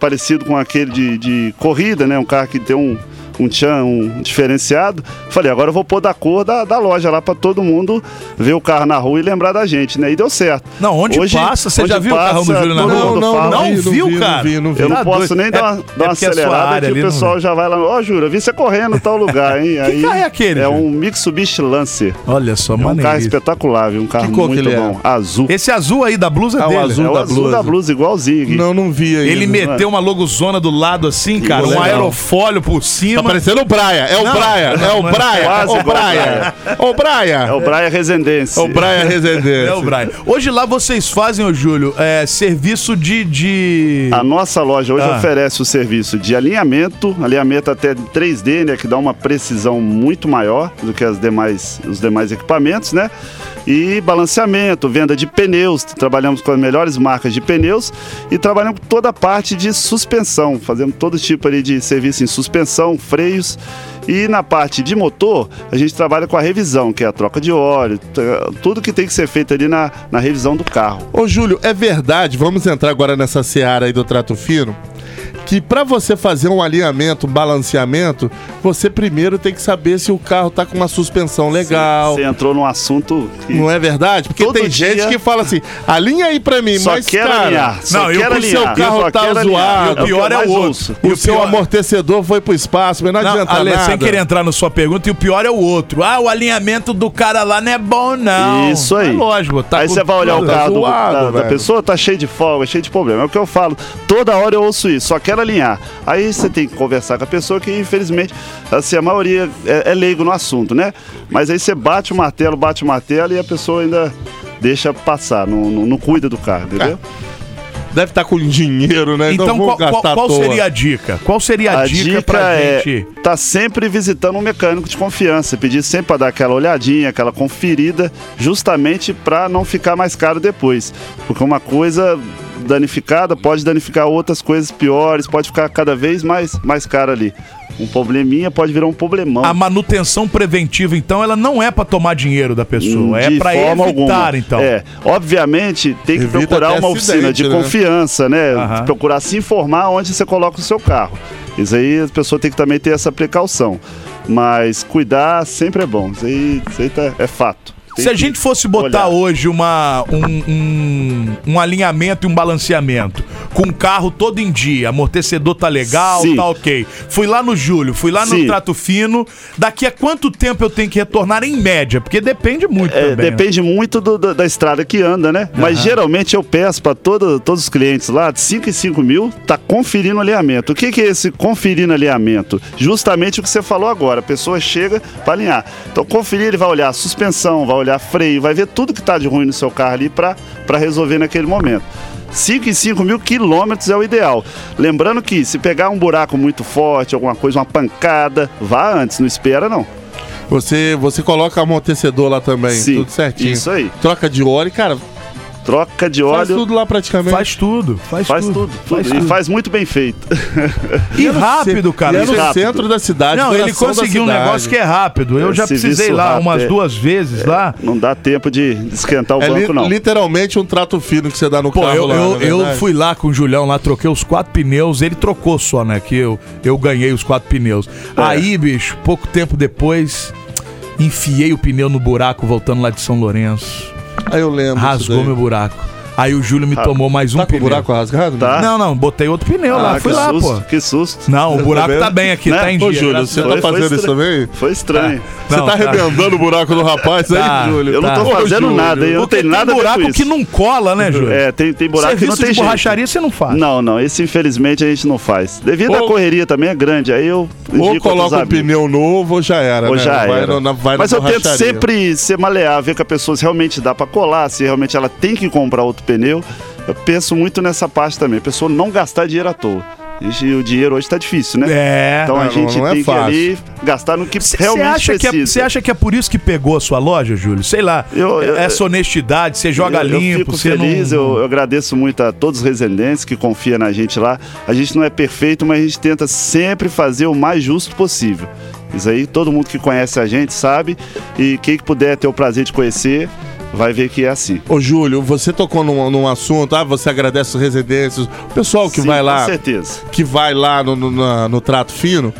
parecido com aquele de, de corrida, né? Um carro que tem um um tchan, um diferenciado. Falei, agora eu vou pôr da cor da, da loja lá para todo mundo ver o carro na rua e lembrar da gente, né? E deu certo. Não, onde passa, você já viu o carrão do Júlio na rua? Não, não. Não vi, viu, vi, cara? Não vi, não vi. Eu não posso nem dar É- uma, é dar uma porque a sua acelerada que ali o não pessoal vê. já vai lá. Ó, Jura, vi você correndo em tal lugar, hein? Que carro é aquele, É Júlio? um Mitsubishi Lancer. Olha só, É um carro espetacular, viu? Um carro cor que muito ele é? bom. Azul. Esse azul aí da blusa o dele. azul é o da azul blusa. da blusa, igualzinho. Não, não vi ainda. Ele meteu uma logozona do lado assim, cara, um aerofólio por cima. Tá parecendo o Braia. É o Não, Braia. É não, o é Braia. quase É o Braia. O Braia. É o Braia Residência. É o Braia Residência. É o Brian. Hoje lá vocês fazem, ô Júlio, é, serviço de. de... A nossa loja hoje Ah. oferece o serviço de alinhamento, alinhamento até 3D, né, que dá uma precisão muito maior do que as demais, os demais equipamentos, né? E balanceamento, venda de pneus, trabalhamos com as melhores marcas de pneus e trabalhamos com toda a parte de suspensão, fazemos todo tipo ali de serviço em suspensão, freios. E na parte de motor, a gente trabalha com a revisão, que é a troca de óleo, tudo que tem que ser feito ali na, na revisão do carro. Ô, Júlio, é verdade, vamos entrar agora nessa seara aí do trato fino, que pra você fazer um alinhamento, um balanceamento, você primeiro tem que saber se o carro tá com uma suspensão legal. Você entrou num assunto que Não é verdade? Porque Todo tem dia- gente que fala assim, alinha aí pra mim, só mas quer cara, alinhar. Só não, e o seu carro tá zoado. É o pior eu é o outro. ouço. o E o seu pior- amortecedor foi pro espaço, mas não, Não, adianta Ale, nada. sem querer entrar na sua pergunta, e o pior é o outro. Ah, o alinhamento do cara lá não é bom, não. Isso aí. É lógico, tá aí com você vai olhar o tudo. tá carro do- zoado, da, da pessoa, tá cheio de folga, cheio de problema. É o que eu falo. Toda hora eu ouço isso, só quero alinhar. Aí você tem que conversar com a pessoa que, infelizmente, assim, a maioria é, é leigo no assunto, né? Mas aí você bate o martelo, bate o martelo e a pessoa ainda deixa passar, não, não, não cuida do carro, entendeu? Deve estar com dinheiro, né? Então, vou qual, qual- qual seria a dica? Qual seria a, A dica, dica pra é gente? tá sempre visitando um mecânico de confiança, pedir sempre para dar aquela olhadinha, aquela conferida, justamente para não ficar mais caro depois, porque uma coisa danificada pode danificar outras coisas piores, pode ficar cada vez mais mais caro ali. Um probleminha pode virar um problemão. A manutenção preventiva, então, ela não é pra tomar dinheiro da pessoa, é de pra forma evitar, alguma. então. É, obviamente tem que Evita procurar uma oficina acidente, de né? confiança, né? Aham. Procurar se informar onde você coloca o seu carro. Isso aí a pessoa tem que também ter essa precaução. Mas cuidar sempre é bom. Isso aí, isso aí tá- é fato. Se a gente fosse botar olhar. hoje uma, um, um, um alinhamento e um balanceamento com o carro todo em dia, amortecedor tá legal, Sim. tá ok. Fui lá no Júlio, fui lá no Sim. Trato Fino. Daqui a quanto tempo eu tenho que retornar em média? Porque depende muito É, também. né? depende muito do- da, da estrada que anda, né? Mas geralmente eu peço para todos os clientes lá, de 5 em 5 mil, tá conferindo alinhamento. O que, que é esse conferindo alinhamento? Justamente o que você falou agora. A pessoa chega para alinhar. Então, conferir, ele vai olhar a suspensão, vai olhar freio, vai ver tudo que tá de ruim no seu carro ali para resolver naquele momento. 5 em 5 mil quilômetros é o ideal. Lembrando que se pegar um buraco muito forte, alguma coisa, uma pancada, vá antes, não espera não. Você, você coloca amortecedor lá também, Sim, tudo certinho. isso aí. Troca de óleo, cara, Troca de faz óleo. tudo lá praticamente. Faz tudo, faz, Faz tudo. tudo, tudo. E faz muito bem feito. E rápido, cara. E é no rápido. centro da cidade. Não, ele conseguiu um negócio que é rápido. Eu É, já precisei lá rápido, umas é. duas vezes lá. Não dá tempo de esquentar o É banco, não. literalmente um trato fino que você dá no Pô, carro eu, lá, eu, é eu fui lá com o Julião, lá troquei os quatro pneus, ele trocou só, né? Que eu, eu ganhei os quatro pneus. É. Aí, bicho, pouco tempo depois, enfiei o pneu no buraco voltando lá de São Lourenço. Aí eu lembro. Rasgou meu buraco. Aí o Júlio me tomou mais um Tá com o pneu. buraco rasgado? Tá. Não, não, botei outro pneu lá. Ah, Fui que lá, susto, pô. Que susto. Não, o buraco vendo? tá bem aqui, Né? tá em Ô, dia. Júlio, graças você tá fazendo isso também? Foi estranho. Você Não, tá tá. arrebentando o buraco do rapaz Tá. aí, Júlio? Eu não tô Ô, fazendo Júlio. nada, eu não tenho tem nada a ver buraco com isso. que não cola, né, Júlio? É, tem, tem buraco que não Serviço tem de jeito. borracharia você não faz. Não, não, esse infelizmente a gente não faz. Devido à correria também é grande, aí eu Ou coloca um pneu novo ou já era, Ou né? já era. Mas eu tento sempre ser maleável, ver que a pessoa realmente dá pra colar, se realmente ela tem que comprar outro pneu. Eu penso muito nessa parte também, a pessoa não gastar dinheiro à toa. E o dinheiro hoje tá difícil, né? É. Então a não, gente não é tem que ali gastar no que Você realmente acha, que é, precisa. cê acha que é por isso que pegou a sua loja, Júlio? Sei lá. Eu- eu- essa honestidade, você joga eu, eu limpo, fico você feliz, não. eu, eu agradeço muito a todos os residentes que confiam na gente lá. A gente não é perfeito, mas a gente tenta sempre fazer o mais justo possível. Isso aí, todo mundo que conhece a gente sabe. E quem que puder ter o prazer de conhecer, vai ver que é assim. Ô, Júlio, você tocou num, num assunto, ah, você agradece os residentes, o pessoal que Sim, vai lá, Com certeza. que vai lá no, no, na- no trato fino,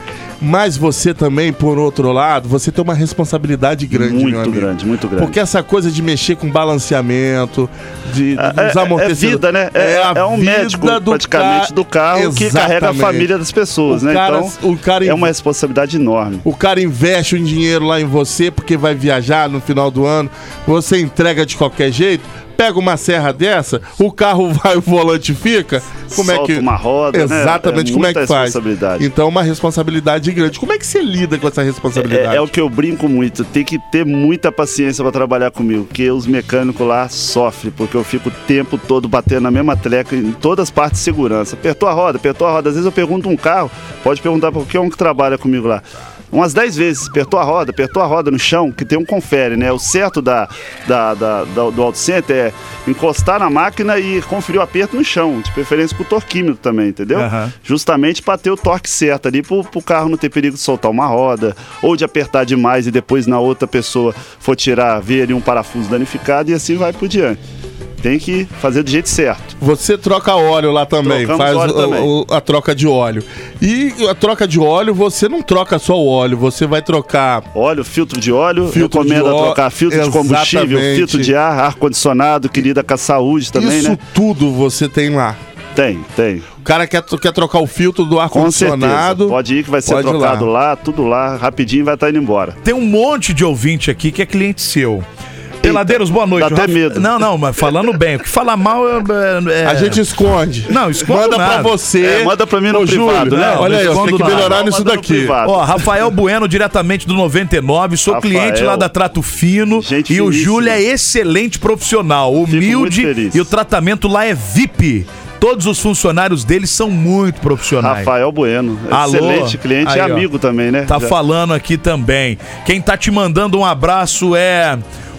mas você também, por outro lado, você tem uma responsabilidade grande, muito grande, muito grande. Porque essa coisa de mexer com balanceamento, de, É- dos é, é amortecedores... vida, né? É, a é um vida médico do praticamente ca- do carro que carrega a Exatamente. família das pessoas, O né? cara- então o cara é uma responsabilidade enorme. O cara investe um dinheiro lá em você porque vai viajar no final do ano, você entrega de qualquer jeito, pega uma serra dessa, o carro vai, o volante fica. Como é Solta que. uma roda, né? Exatamente, É como é que faz? responsabilidade. Então, uma responsabilidade grande. Como é que você lida com essa responsabilidade? É, é o que eu brinco muito, tem que ter muita paciência para trabalhar comigo, porque os mecânicos lá sofrem, porque eu fico o tempo todo batendo na mesma treca em todas as partes de segurança. Apertou a roda, apertou a roda. Às vezes eu pergunto um carro, pode perguntar para qualquer um que trabalha comigo lá. Umas 10 vezes, apertou a roda, apertou a roda no chão, que tem um confere, né? O certo da, da, da- da- do auto center é encostar na máquina e conferir o aperto no chão, de preferência com o torquímetro também, entendeu? Aham. justamente para ter o torque certo ali, para o carro não ter perigo de soltar uma roda, ou de apertar demais e depois na outra pessoa for tirar, ver ali um parafuso danificado e assim vai por diante. Tem que fazer do jeito certo. Você troca óleo lá também, Trocamos faz óleo o- também. o- a troca de óleo. E a troca de óleo, você não troca só o óleo, você vai trocar Óleo, filtro de óleo, Filtro recomenda de óleo, trocar filtro de combustível, exatamente. filtro de ar, ar-condicionado, que lida com a saúde também, Isso né? tudo você tem lá. Tem, tem. O cara quer, quer trocar o filtro do ar-condicionado. Pode ir que vai ser trocado lá. lá. tudo lá, rapidinho vai estar indo embora. Tem um monte de ouvinte aqui que é cliente seu. Peladeiros, boa noite. dá até Rafa- medo. Não, não, mas falando bem. O que fala mal é. é- A gente esconde. Não, esconde Manda pra nada. você. É, manda pra mim no Ô, privado, Júlio, né? Olha aí, ó, tem que nada. melhorar Não, nisso daqui. Ó, Rafael Bueno, diretamente do 99. Sou Rafael. cliente lá da Trato Fino. Gente e o. Júlio é excelente profissional, humilde. E o tratamento lá é VIP. Todos os funcionários dele são muito profissionais. Rafael Bueno, Alô? excelente cliente Aí, e ó. amigo também, né? Tá Já- falando aqui também. Quem tá te mandando um abraço é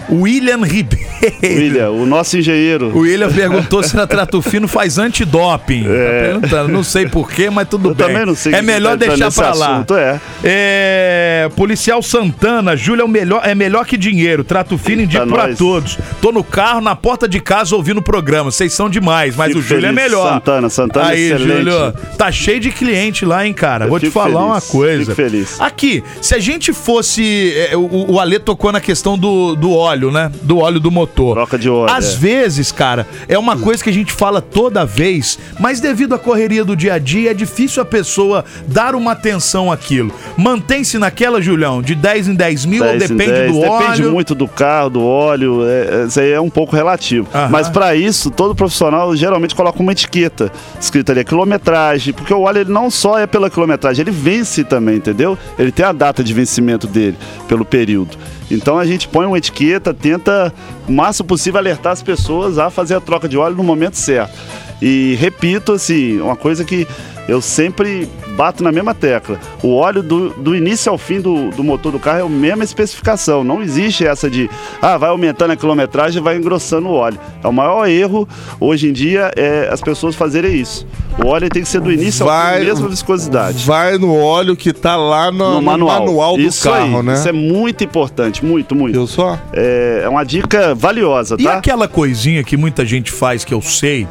William Ribeiro. William, o nosso engenheiro. O William perguntou se na Trato Fino faz antidoping. Tá perguntando. Não sei porquê, mas tudo É. Eu bem. também não sei É que melhor tá deixar pra lá. assunto, é. É, Policial Santana, Júlio é, melhor, é melhor que dinheiro. Trato fino indico Eita, pra nós. todos. Tô no carro, na porta de casa, ouvindo o programa. Vocês são demais, mas Fico o Júlio é melhor. Santana, Santana Aí, excelente. Júlio, tá cheio de cliente lá, hein, cara? Eu Vou te falar feliz, uma coisa. fico feliz. Aqui, se a gente fosse. é, o, o Ale tocou na questão do, do óleo, né? Do óleo do motor. Troca de óleo, Às é. vezes, cara, é uma coisa que a gente fala toda vez, mas devido à correria do dia a dia, é difícil a pessoa dar uma atenção àquilo. Mantém-se naquela, Julião, de 10 em 10 mil, ou 10 em depende 10, do óleo. Depende muito do carro, do óleo, é, é, isso aí é um pouco relativo. Aham. Mas para isso, todo profissional geralmente coloca uma etiqueta escrita ali, quilometragem, porque o óleo ele não só é pela quilometragem, ele vence também, entendeu? Ele tem a data de vencimento dele, pelo período. Então a gente põe uma etiqueta, tenta o máximo possível alertar as pessoas a fazer a troca de óleo no momento certo. E repito, assim, uma coisa que eu sempre bato na mesma tecla. O óleo do, do início ao fim do, do motor do carro é a mesma especificação. Não existe essa de, ah, vai aumentando a quilometragem e vai engrossando o óleo. É o maior erro hoje em dia é as pessoas fazerem isso. O óleo tem que ser do início ao Vai- fim, mesma viscosidade. Vai no óleo que tá lá no, No no manual, manual, do isso carro, aí, né? Isso é muito importante, muito, muito. Eu só? É, é uma dica valiosa, E tá? aquela coisinha que muita gente faz que eu sei.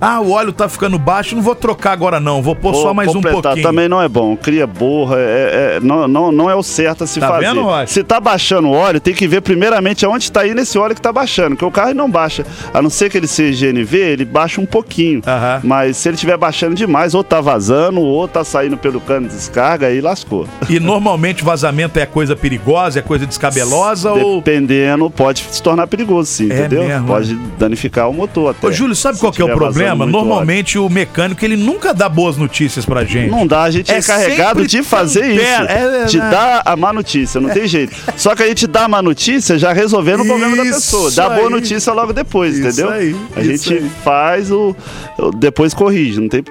Ah, o óleo tá ficando baixo, não vou trocar agora não, vou pôr só Vou mais um completar, pouquinho. Também não é bom, cria borra, é, é- não, não, não é o certo a se Tá fazer. vendo, Rocha? se tá baixando o óleo, tem que ver primeiramente aonde está indo esse óleo que tá baixando, porque o carro não baixa. A não ser que ele seja GNV, ele baixa um pouquinho. Mas se ele estiver baixando demais, ou tá vazando, ou tá saindo pelo cano de descarga, aí lascou. E normalmente vazamento é coisa perigosa, é coisa descabelosa ou. Dependendo, pode se tornar perigoso, sim, É entendeu? mesmo, pode danificar o motor até. Ô, Júlio, sabe qual que é o vazando problema? muito. Normalmente o mecânico ele nunca dá boas notícias pra gente. Não dá, a gente é, É encarregado sempre de fazer isso. perto, é, de né? dar a má notícia, não tem jeito. Só que a gente dá a má notícia já resolvendo o problema da pessoa. Dá a boa notícia logo depois, Isso entendeu? aí, a gente aí. faz o. Depois corrige. Não tem,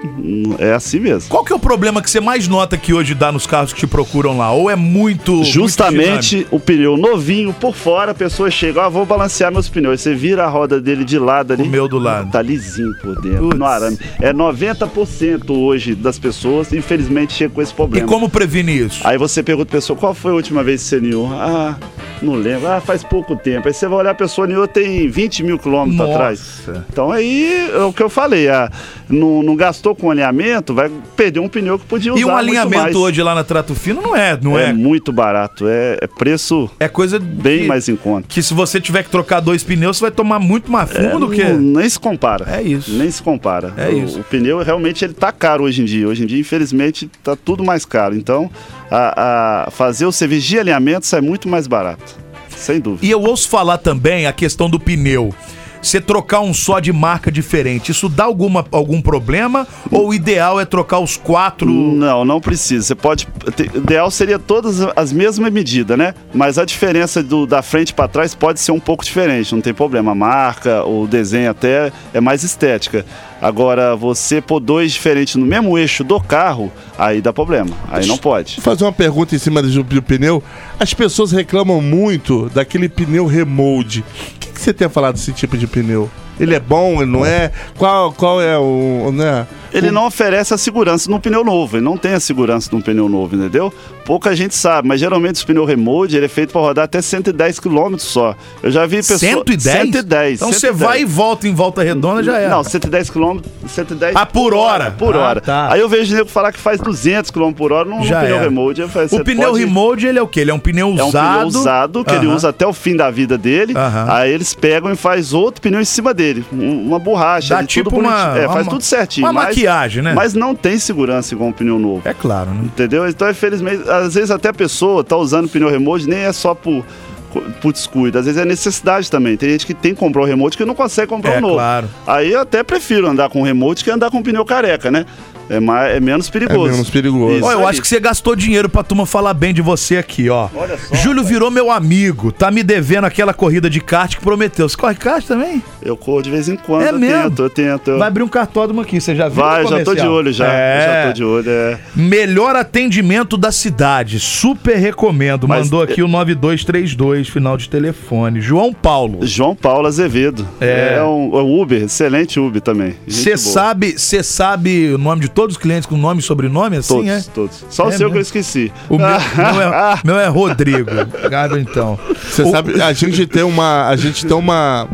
é assim mesmo. Qual que é o problema que você mais nota que hoje dá nos carros que te procuram lá? Ou é muito. muito Justamente o pneu novinho por fora, a pessoa chega, ó, vou balancear meus pneus. Você vira a roda dele de lado ali. O meu do lado. Tá lisinho por dentro, no arame. É 90% hoje das pessoas, infelizmente, chega com esse E problema. como previne isso? Aí você pergunta a pessoa, qual foi a última vez que você niou? Ah, não lembro. Ah, faz pouco tempo. Aí você vai olhar, a pessoa niou tem 20 mil quilômetros atrás. Então aí é o que eu falei, ah, não, não gastou com alinhamento, vai perder um pneu que podia usar E um alinhamento hoje lá na Trato Fino não é, não é, é? muito barato, é, é preço É coisa bem que, mais em conta. que se você tiver que trocar dois pneus, você vai tomar muito mais fundo É, do que. nem se compara. É isso. Nem se compara. É o, isso. o pneu realmente ele tá caro hoje em dia. Hoje em dia, infelizmente, tá tudo mais caro. Então, a, a fazer o serviço de alinhamento sai muito mais barato. Sem dúvida. E eu ouço falar também a questão do pneu. Você trocar um só de marca diferente, isso dá alguma, algum problema? Ou o ideal é trocar os quatro? Não, não precisa. Você pode. O ideal seria todas as mesmas medidas, né? Mas a diferença do, da frente para trás pode ser um pouco diferente, não tem problema. A marca, o desenho até é mais estética. Agora, você pôr dois diferentes no mesmo eixo do carro, aí dá problema. Aí não pode. Vou fazer uma pergunta em cima do, do pneu. As pessoas reclamam muito daquele pneu remold. O que, que você tem a falar desse tipo de pneu? Ele é bom, ele não é? Qual, qual é o. Né? Ele não oferece a segurança num pneu novo, ele não tem a segurança num pneu novo, entendeu? Pouca gente sabe, mas geralmente os pneus remote ele é feito para rodar até 110 km só. Eu já vi pessoas 110? 110. Então você 110. vai e volta em volta redonda já era. Não, 110 km, 110 Ah, por hora. Por Ah, hora. tá. Aí eu vejo nego falar que faz 200 km por hora num, Já pneu era. remote. Falei, O você pneu pode- remote, ele é o quê? Ele é um pneu É um usado. pneu usado que ele Aham. usa até o fim da vida dele. Aham. Aí eles pegam e faz outro pneu em cima dele. Um- Uma borracha. Dá tipo tudo uma-. É, faz uma- tudo certinho. uma mas- maquiagem, né? Mas não tem segurança igual um pneu novo. É claro, né? Entendeu? Então, infelizmente, às vezes até a pessoa tá usando pneu remote, nem é só por, por descuido. Às vezes é necessidade também. Tem gente que tem que comprar o remote que não consegue comprar É, o novo. claro. Aí eu até prefiro andar com o remote que andar com o pneu careca, né? É, mais, é menos perigoso. É menos perigoso. Ó, eu acho que você gastou dinheiro pra turma falar bem de você aqui, ó. Olha só, Júlio virou meu amigo, tá me devendo aquela corrida de kart que prometeu. Você corre kart também? Eu corro de vez em quando. É eu mesmo? tento, eu tento. eu- Vai abrir um cartódromo aqui, você já viu? Vai, já tô de olho já. É. Já tô de olho, é. Melhor atendimento da cidade, super recomendo. Mas- Mandou aqui o 9232, final de telefone. João Paulo. João Paulo Azevedo. É. É, um, é um Uber, excelente Uber também. Você sabe, você sabe o nome de todos os clientes com nome e sobrenome assim, Todos, é? todos. Só É o seu mesmo? que eu esqueci. O meu, meu é, meu é Rodrigo. Obrigado então. Você sabe, a gente tem uma. A gente tem uma.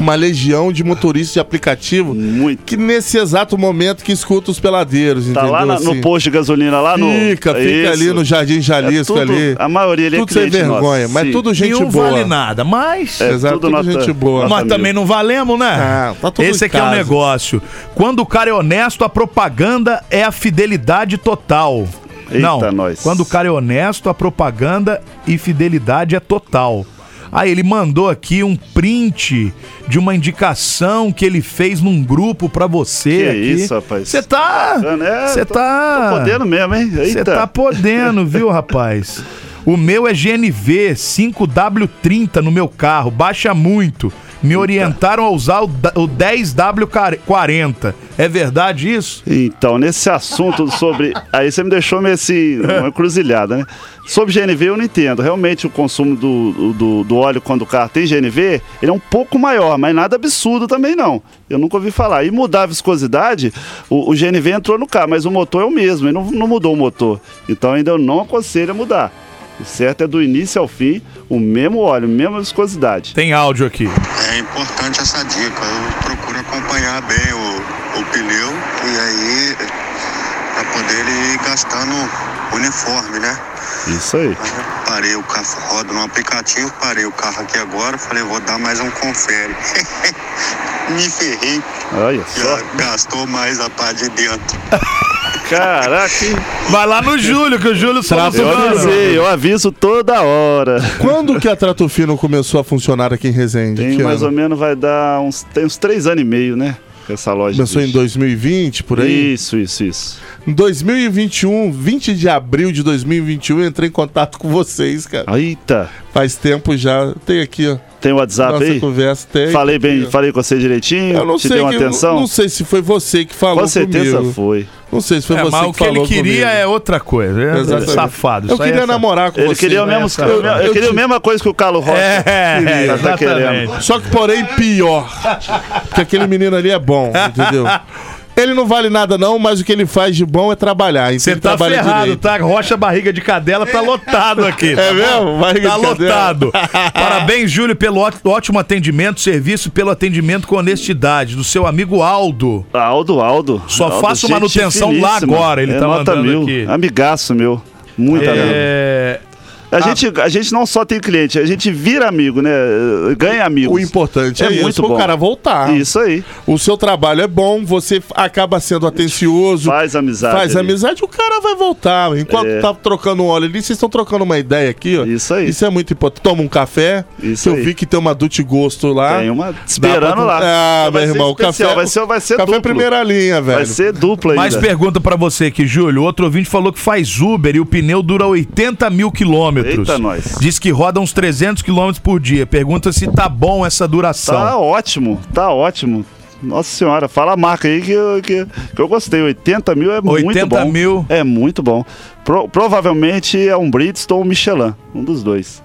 Uma legião de motoristas de aplicativo Muito. que nesse exato momento que escuta os peladeiros, Tá entendeu? lá na- Assim, no posto de gasolina, lá no. Fica, fica Isso. ali no Jardim Jalisco É tudo- ali. A maioria ali é Tudo sem vergonha, mas Sim. tudo gente Nenhum boa. vale nada, mas... É, Exato, tudo tudo nota- gente boa. Mas também não valemos, né? Ah, tá tudo Esse aqui é o casa. negócio. Quando o cara é honesto, a propaganda é a fidelidade total. Eita, não, nós. quando o cara é honesto, a propaganda e fidelidade é total. Aí ele mandou aqui um print de uma indicação que ele fez num grupo pra você Que aqui. isso, rapaz. Você tá, É, você tô- tá Tô podendo mesmo, hein? você tá podendo, viu, rapaz? O meu é GNV 5W30 no meu carro, baixa muito. Me orientaram a usar o, da- o 10W40. É verdade isso? Então, nesse assunto sobre. Aí você me deixou meio assim, uma encruzilhada, né? Sobre GNV eu não entendo. Realmente o consumo do, do, do óleo quando o carro tem GNV, ele é um pouco maior, mas nada absurdo também não. Eu nunca ouvi falar. E mudar a viscosidade, o, o GNV entrou no carro, mas o motor é o mesmo, ele não, não mudou o motor. Então ainda eu não aconselho a mudar. O certo é do início ao fim, o mesmo óleo, a mesma viscosidade. Tem áudio aqui. É importante essa dica. Eu procuro acompanhar bem o, o pneu e aí para poder ele ir gastando uniforme, né? Isso aí. Parei o carro, rodo no aplicativo, parei o carro aqui agora, falei, vou dar mais um confere. Me ferrei, Olha só. já gastou mais a parte de dentro. Caraca? Vai lá no Júlio, que o Júlio só eu avisei, eu aviso toda hora. Quando que a Trato Fino começou a funcionar aqui em Resende? Tem Que mais ano? ou menos, vai dar uns, tem uns três anos e meio, né? Essa loja. Começou em existe. 2020, por aí? Isso, isso, isso. Em 2021, 20 de abril de 2021, eu entrei em contato com vocês, cara. Eita, Faz tempo já. Tem aqui, ó. Tem o WhatsApp Nossa aí? conversa. Tem. Falei bem, falei com você direitinho? Eu não Te sei. deu uma que- atenção? Não sei se foi você que falou com certeza comigo. foi. Não sei se foi É, você mas que o que ele falou queria comigo. é outra coisa. É Exatamente. safado. Eu queria é namorar com Ele você. queria, o mesmo, essa- eu, eu eu queria te- a mesma coisa que o Carlos Rocha. É, Queria, tá querendo. Só que, porém, pior. que aquele menino ali é bom, entendeu? Ele não vale nada, não, mas o que ele faz de bom é trabalhar. Então Você ele tá trabalha ferrado, direito. tá? Rocha Barriga de Cadela tá lotado aqui. É mesmo? Barriga Tá de cadela. lotado. Parabéns, Júlio, pelo ótimo atendimento, serviço pelo atendimento com honestidade do seu amigo Aldo. Aldo, Aldo. Só Aldo, faço manutenção lá agora, ele é tá nota mandando mil. aqui. Amigaço meu. Muito amigo. É... A, gente, a gente não só tem cliente, a gente vira amigo, né? Ganha amigos. O importante é, É isso, muito pro bom. cara voltar. Isso aí. O seu trabalho é bom, você acaba sendo atencioso. Faz amizade. Faz ali. amizade, o cara vai voltar. Enquanto É. tá trocando um óleo ali, vocês estão trocando uma ideia aqui, ó. Isso aí. Isso é muito importante. Toma um café. Isso eu aí. vi que tem uma Dutch Gosto lá. Tem uma Dá pra- esperando lá. Ah, Vai meu irmão, o café. vai ser, vai ser café duplo. primeira linha, velho. Vai ser dupla ainda. Mais pergunta pra você aqui, Júlio. Outro ouvinte falou que faz Uber e o pneu dura 80 mil quilômetros. Eita, nós. Diz que roda uns 300 quilômetros por dia. Pergunta se tá bom essa duração. Tá ótimo, tá ótimo. Nossa senhora, fala a marca aí que eu, que, que eu gostei. 80 mil é muito 80 bom. mil. É muito bom. Pro- provavelmente é um Bridgestone ou um Michelin, um dos dois.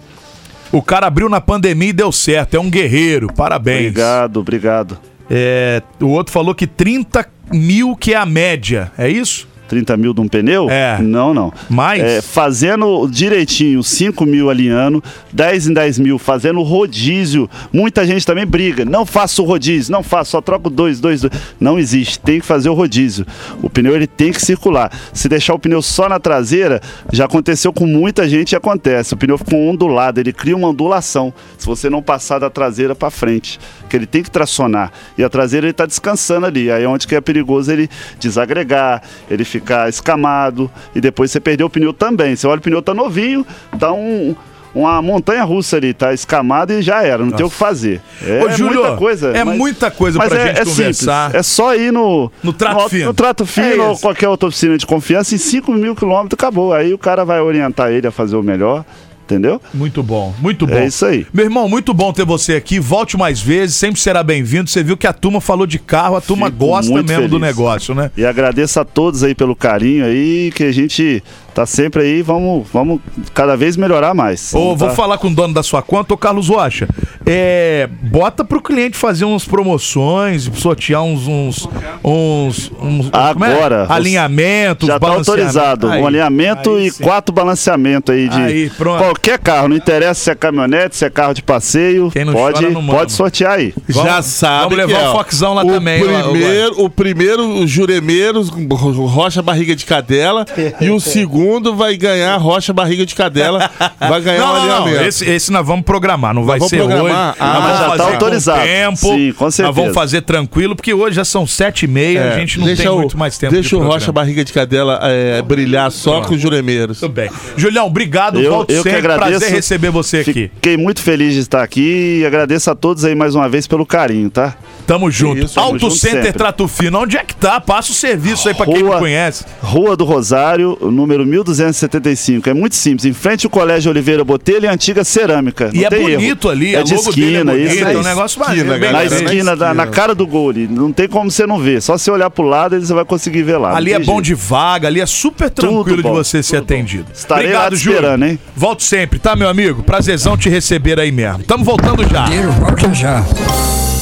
O cara abriu na pandemia e deu certo. É um guerreiro. Parabéns. Obrigado, obrigado. É, o outro falou que 30 mil que é a média. É isso? 30 mil de um pneu? É. Não, não. Mais? É, fazendo direitinho, 5 mil alinhando, 10 em 10 mil, fazendo rodízio. Muita gente também briga. Não faço rodízio, não faço, só troco dois, dois, dois. Não existe, tem que fazer o rodízio. O pneu ele tem que circular. Se deixar o pneu só na traseira, já aconteceu com muita gente e acontece. O pneu fica ondulado, ele cria uma ondulação. Se você não passar da traseira para frente, que ele tem que tracionar. E a traseira ele está descansando ali. Aí é onde que é perigoso ele desagregar, ele ficar escamado e depois você perder o pneu também. Você olha o pneu tá novinho, tá um uma montanha russa ali, tá escamado e já era, não tem o que fazer. É Ô, Júlio, muita coisa. é muita coisa mas pra é, gente é conversar. Simples. É só ir no, No trato no, fino. No trato fino É ou qualquer outra oficina de confiança, em 5 mil quilômetros acabou. Aí o cara vai orientar ele a fazer o melhor, entendeu? Muito bom, muito bom. É isso aí. Meu irmão, muito bom ter você aqui. Volte mais vezes, sempre será bem-vindo. Você viu que a turma falou de carro, a turma Fico gosta mesmo do feliz. negócio, né? E agradeço a todos aí pelo carinho aí, que a gente tá sempre aí, vamos, vamos cada vez melhorar mais. Ô, Vamos vou tá- falar com o dono da sua conta, ô Carlos Rocha. É, bota pro cliente fazer umas promoções, sortear uns. uns, uns, uns é? Agora, alinhamentos, Já tá autorizado. Aí, um alinhamento aí e sim. quatro balanceamentos aí de Aí, pronto. qualquer carro. Não interessa se é caminhonete, se é carro de passeio. Quem não pode, chora pode sortear aí. Já Vamos- sabe vamos que levar é, o Foxão lá o também, ó, Primeiro, o primeiro, o Juremeiros, Rocha Barriga de Cadela. e o segundo vai ganhar Rocha Barriga de Cadela. Vai ganhar Não, um não, não. alinhamento. Esse, esse nós vamos programar, não vai vamos ser programar? hoje. Ah, nós vamos já tá fazer com autorizado. tempo. Sim, com Nós certeza. vamos fazer tranquilo, porque hoje já são sete e meia, É, a gente não deixa tem o- muito mais tempo Deixa de o Rocha. Barriga de Cadela é, brilhar só com os Juremeiros. Tudo bem. Julião, obrigado. Eu, Volte eu que sempre. agradeço. Prazer receber você aqui. Fiquei muito feliz de estar aqui e agradeço a todos aí mais uma vez pelo carinho, tá? Tamo junto. Isso, Auto junto Center sempre. Trato Fino. Onde é que tá? Passa o serviço aí pra quem não Rua- conhece. Rua do Rosário, número 1275. É muito simples, em frente ao Colégio Oliveira Botelho e antiga cerâmica. E Não é tem bonito erro. ali, É a de é esquina, bonito, isso é aí. um negócio Esquina, bem. Na na legal. esquina, da- na esquina. cara do gol. Não tem como você não ver. Só você olhar pro lado, ele você vai conseguir ver lá. Ali é tem bom jeito. de vaga, ali é super tranquilo de você ser atendido. Estarei lá te Júlio. esperando, hein? Volto sempre, tá, meu amigo? Prazerzão te receber aí mesmo. Tamo voltando já.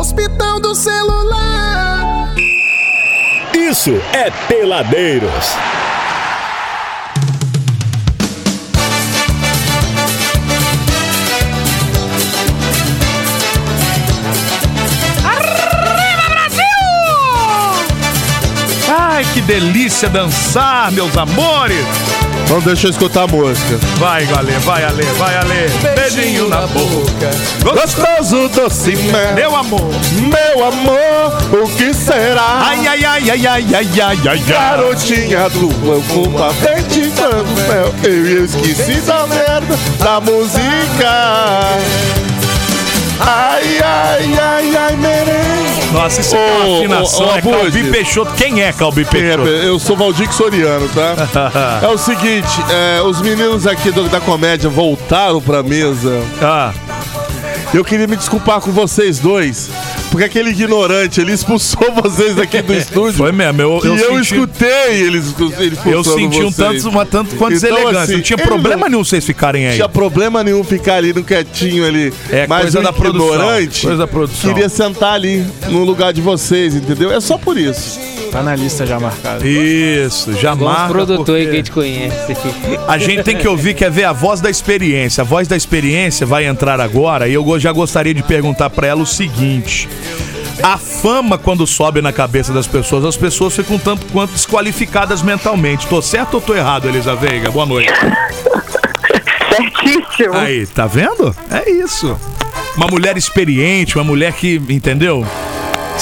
Hospital do celular. Isso é Peladeiros. Ai, que delícia dançar, meus amores. Então deixa eu escutar a música. Vai, Ale, vai, Ale, vai, Ale. Beijinho na boca. Gostoso, doce, mel. Meu amor. Meu amor, o que será? Ai, ai, ai, ai, ai, ai, ai, ai. Garotinha do uma frente de céu. Eu esqueci da merda da música. Ai, ai, ai, ai, merengue Nossa, isso é uma afinação. ô, ô, é Calbi. Peixoto. Quem é Calbi É, Peixoto? Eu sou Valdir Soriano, tá? É o seguinte, é, os meninos aqui do- da comédia voltaram pra mesa Ah, Eu queria me desculpar com vocês dois Porque aquele ignorante, ele expulsou vocês aqui do estúdio foi mesmo. Eu, E eu, eu, senti, escutei eles, eles eu senti um tanto, uma tanto quanto Então, deselegância. assim, não tinha problema não- nenhum vocês ficarem aí. tinha problema nenhum ficar ali no quietinho ali. É, mas coisa da produção, coisa da produção. queria sentar ali no lugar de vocês, entendeu? É só por isso. Tá na lista já marcada. Isso, já os marca. produtores que a porque gente conhece. A gente tem que ouvir, quer ver a voz da experiência. A voz da experiência vai entrar agora e eu já gostaria de perguntar pra ela o seguinte. A fama, quando sobe na cabeça das pessoas, as pessoas ficam tanto quanto desqualificadas mentalmente. Tô certo ou tô errado, Elisa Veiga? Boa noite. Certíssimo. Aí, tá vendo? É isso. Uma mulher experiente, uma mulher que, entendeu?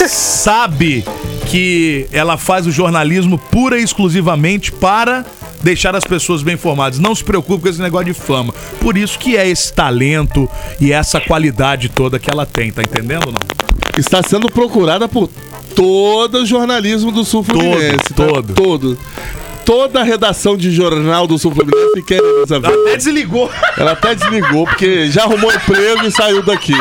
Sabe que ela faz o jornalismo pura e exclusivamente para deixar as pessoas bem informadas. Não se preocupe com esse negócio de fama. Por isso que é esse talento e essa qualidade toda que ela tem, tá entendendo ou não? Está sendo procurada por todo o jornalismo do Sul Fluminense. tá? todo. Todo. Toda a redação de jornal do Sul Fluminense quer Elisa Veiga. Até desligou. Ela até desligou, porque já arrumou emprego e saiu daqui.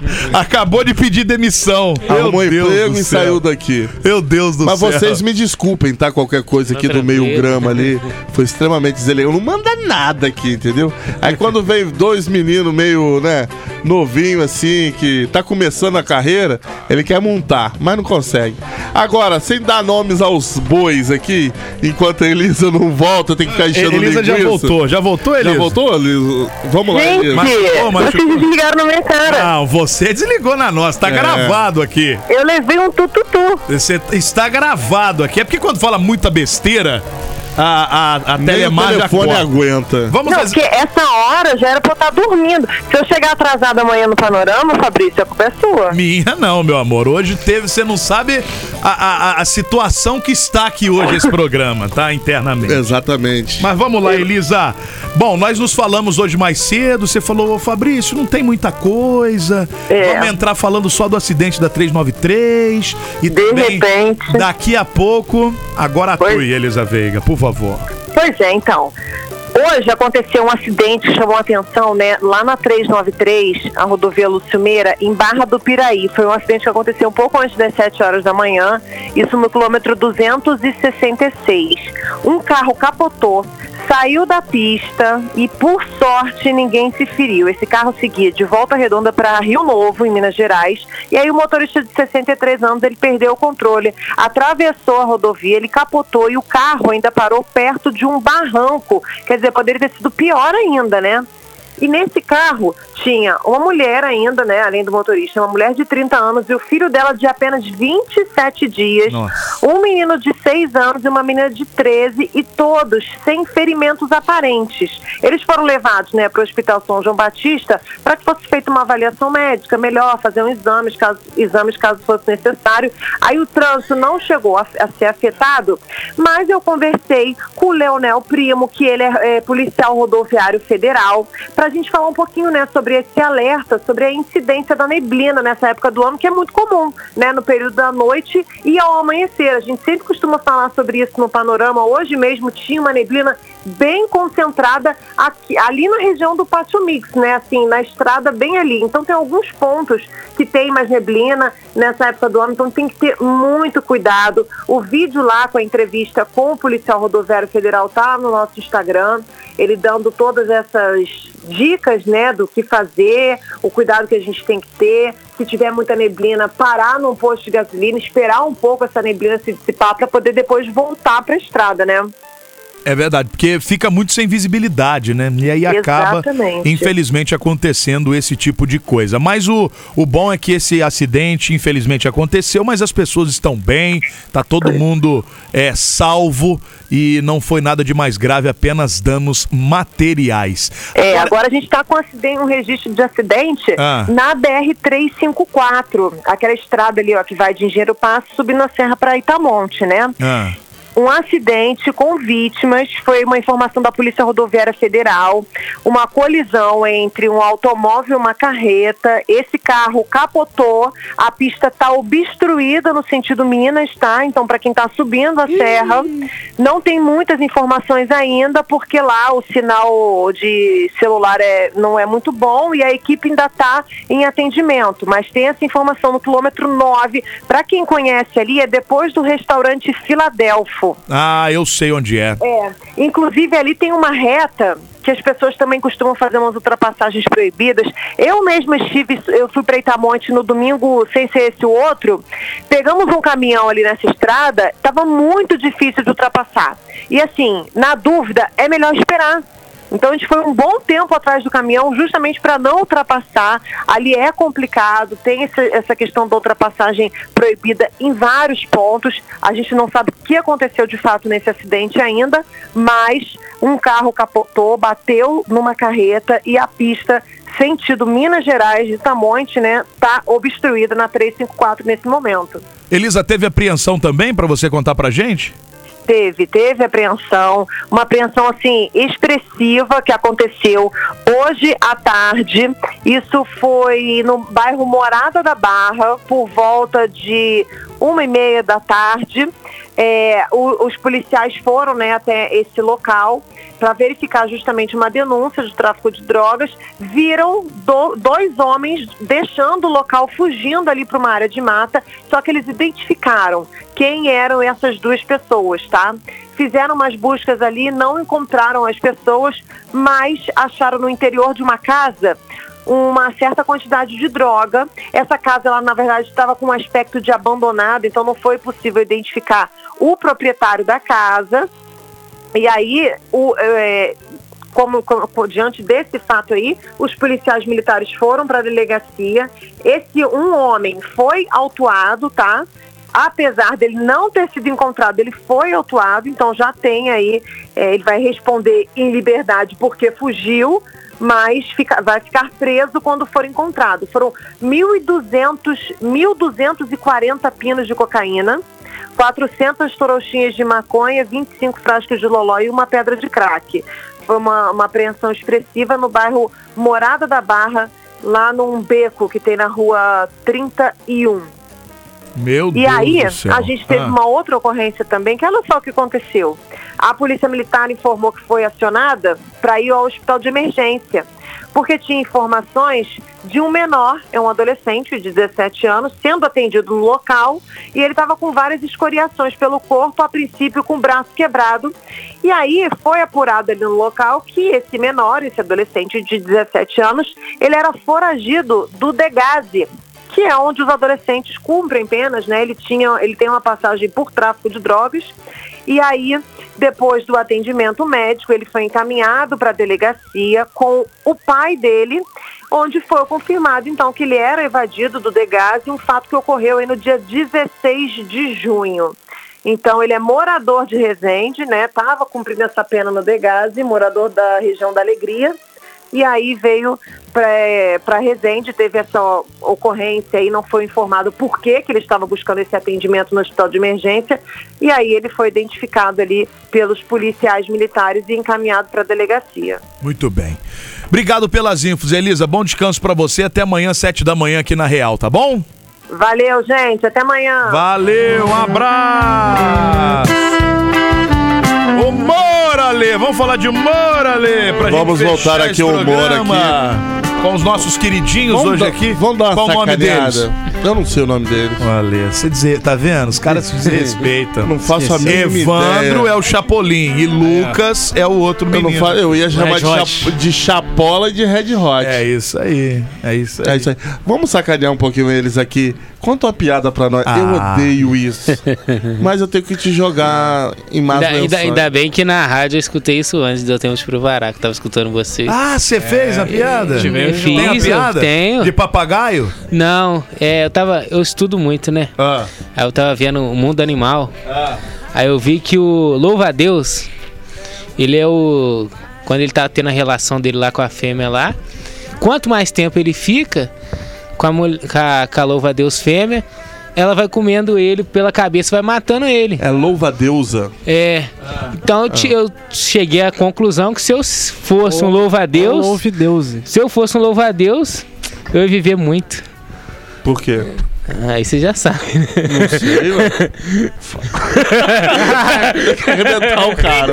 Acabou de pedir demissão. Arrumou Meu Deus emprego do e céu. saiu daqui. Meu Deus do Mas céu. vocês me desculpem, tá? Qualquer coisa aqui do meio grama ali foi extremamente deselegante. Não manda nada aqui, entendeu? Aí quando vem dois meninos meio, né, novinho assim, que tá começando a carreira, ele quer montar, mas não consegue. Agora, sem dar nomes aos bois aqui, enquanto a Elisa não volta, tem que ficar enchendo Elisa já linguiça. voltou. Já voltou, Já Elisa? voltou, Elisa? Vamos lá, Gente, Elisa. Machucou, machucou. vocês desligaram na minha cara. Não, você desligou na nossa. Tá É. gravado aqui. Eu levei um tututu. Você está gravado aqui. É porque quando fala muita besteira, a, a, a o Telemar já telefone corta. aguenta. Vamos Não, fazer... porque essa hora já era pra eu estar dormindo. Se eu chegar atrasada amanhã no panorama, Fabrício, a culpa é sua. Minha não, meu amor. Hoje teve, você não sabe a, a, a- situação que está aqui hoje esse programa, tá? Internamente. Exatamente. Mas vamos lá, Elisa. Bom, nós nos falamos hoje mais cedo. Você falou, ô Fabrício, não tem muita coisa. É. Vamos entrar falando só do acidente da 393. E De também, repente. daqui a pouco, agora atue, Pois- Elisa Veiga, por favor. Pois é, então. Hoje aconteceu um acidente que chamou a atenção, né? Lá na 393, a rodovia Lúcio Meira, em Barra do Piraí. Foi um acidente que aconteceu um pouco antes das 7 horas da manhã, isso no quilômetro 266. Um carro capotou, saiu da pista e, por sorte, ninguém se feriu. Esse carro seguia de volta redonda para Rio Novo, em Minas Gerais, e aí o motorista de 63 anos ele perdeu o controle, atravessou a rodovia, ele capotou e o carro ainda parou perto de um barranco. Quer dizer, poderia ter sido pior ainda, né? E nesse carro tinha uma mulher ainda, né, além do motorista, uma mulher de 30 anos e o filho dela de apenas 27 dias, Nossa. um menino de 6 anos e uma menina de 13 e todos sem ferimentos aparentes. Eles foram levados, né, para o Hospital São João Batista para que fosse feita uma avaliação médica melhor, fazer um exames caso, exames caso fosse necessário. Aí o trânsito não chegou a, a ser afetado, mas eu conversei com o Leonel Primo, que ele é, é policial rodoviário federal, para a gente falar um pouquinho, né, sobre esse alerta, sobre a incidência da neblina nessa época do ano, que é muito comum, né, no período da noite e ao amanhecer. A gente sempre costuma falar sobre isso no panorama. Hoje mesmo tinha uma neblina bem concentrada aqui, ali na região do Pátio Mix, né, assim, na estrada bem ali. Então tem alguns pontos que tem mais neblina nessa época do ano, então tem que ter muito cuidado. O vídeo lá com a entrevista com o policial rodoviário federal tá no nosso Instagram, ele dando todas essas dicas, né, do que fazer, o cuidado que a gente tem que ter. Se tiver muita neblina, parar num posto de gasolina, esperar um pouco essa neblina se dissipar para poder depois voltar para a estrada, né? É verdade, porque fica muito sem visibilidade, né? E aí acaba, Exatamente. infelizmente, acontecendo esse tipo de coisa. Mas o, o bom é que esse acidente, infelizmente, aconteceu, mas as pessoas estão bem, tá todo mundo é, salvo e não foi nada de mais grave, apenas danos materiais. É, agora a gente está com um, acidente, um registro de acidente Ah. na BR-354, aquela estrada ali ó, que vai de Engenheiro Passo subindo a serra para Itamonte, né? Ah, um acidente com vítimas, foi uma informação da Polícia Rodoviária Federal, uma colisão entre um automóvel e uma carreta. Esse carro capotou, a pista está obstruída no sentido Minas, tá? Então, para quem está subindo a serra, não tem muitas informações ainda, porque lá o sinal de celular é, não é muito bom e a equipe ainda está em atendimento. Mas tem essa informação no quilômetro 9. Para quem conhece ali, é depois do restaurante Filadelfo. Ah, eu sei onde é. É, inclusive ali tem uma reta que as pessoas também costumam fazer umas ultrapassagens proibidas. Eu mesma estive, eu fui para Itamonte no domingo, sem ser esse o outro. Pegamos um caminhão ali nessa estrada, estava muito difícil de ultrapassar. E assim, na dúvida, é melhor esperar. Então a gente foi um bom tempo atrás do caminhão, justamente para não ultrapassar. Ali é complicado, tem esse- essa questão da ultrapassagem proibida em vários pontos. A gente não sabe o que aconteceu de fato nesse acidente ainda, mas um carro capotou, bateu numa carreta e a pista sentido Minas Gerais de Tamonte, né, tá obstruída na 354 nesse momento. Elisa, teve apreensão também para você contar pra gente? Teve, teve apreensão, uma apreensão assim expressiva que aconteceu hoje à tarde. Isso foi no bairro Morada da Barra, por volta de uma e meia da tarde. É, o- os policiais foram né, até esse local para verificar justamente uma denúncia de tráfico de drogas. Viram do- dois homens deixando o local, fugindo ali para uma área de mata, só que eles identificaram quem eram essas duas pessoas, tá? Fizeram umas buscas ali, não encontraram as pessoas, mas acharam no interior de uma casa uma certa quantidade de droga. Essa casa, ela, na verdade, estava com um aspecto de abandonado, então não foi possível identificar o proprietário da casa. E aí, o, é, como, como- diante desse fato aí, os policiais militares foram para a delegacia. Esse um homem foi autuado, tá? Apesar dele não ter sido encontrado, ele foi autuado, então já tem aí, é, ele vai responder em liberdade porque fugiu, mas fica- vai ficar preso quando for encontrado. Foram 1.200, 1.240 pinos de cocaína, 400 torochinhas de maconha, 25 frascos de loló e uma pedra de crack. Foi uma, uma apreensão expressiva no bairro Morada da Barra, lá num beco que tem na rua 31. Meu E Deus aí, do céu. a gente teve Ah. uma outra ocorrência também, que olha só o que aconteceu. A Polícia Militar informou que foi acionada para ir ao hospital de emergência, porque tinha informações de um menor, é um adolescente de 17 anos, sendo atendido no local, e ele estava com várias escoriações pelo corpo, a princípio com o braço quebrado. E aí foi apurado ali no local que esse menor, esse adolescente de 17 anos, ele era foragido do Degase, que é onde os adolescentes cumprem penas, né? Ele tinha, ele tem uma passagem por tráfico de drogas. E aí, depois do atendimento médico, ele foi encaminhado para a delegacia com o pai dele, onde foi confirmado então que ele era evadido do Degase, um fato que ocorreu no dia 16 de junho. Então, ele é morador de Resende, né? Estava cumprindo essa pena no Degase, morador da região da Alegria. E aí veio para Resende, teve essa ocorrência e não foi informado por que, que ele estava buscando esse atendimento no hospital de emergência. E aí ele foi identificado ali pelos policiais militares e encaminhado para a delegacia. Muito bem. Obrigado pelas infos, Elisa. Bom descanso pra você. Até amanhã, sete da manhã aqui na Real, tá bom? Valeu, gente. Até amanhã. Valeu, um abraço! Humor, Ale! Vamos falar de humor, Ale! Pra Vamos voltar aqui ao humor programa. Com os nossos queridinhos Vamos hoje dar- aqui. Vamos dar uma Qual o nome deles? Eu não sei o nome deles. Ale, você dizer, tá vendo? Os caras se desrespeitam. Não faço a mínima Evandro ideia. é o Chapolin e Lucas é, o outro Eu, não menino. fa- eu ia chamar de, cha- de Chapola e de Red Hot. É isso aí. É isso aí. É isso aí. Vamos sacanear um pouquinho eles aqui. Conta uma piada pra nós. Eu Ah. odeio isso. Mas eu tenho que te jogar em mais Ainda, ainda, ainda bem que na rádio eu escutei isso antes de eu ter uns pro Vará, que tava escutando vocês. Ah, você fez a piada? eu Tem a fiz, piada? eu tenho. De papagaio? Não, é, eu tava. Eu estudo muito, né? Ah. Aí eu tava vendo o mundo animal. Aí eu vi que o louva a Deus, ele é o. Quando ele tá tendo a relação dele lá com a fêmea lá, quanto mais tempo ele fica com a, com a, com a louva a Deus fêmea, ela vai comendo ele pela cabeça, vai matando ele. É louva deusa. É. Então eu, te- eu cheguei à conclusão que se eu fosse um louva a Deus, Louve Deus. se eu fosse um louva a Deus, eu ia viver muito. Por quê? Aí você já sabe. né? Não sei, ué. Tem que arrebentar o cara.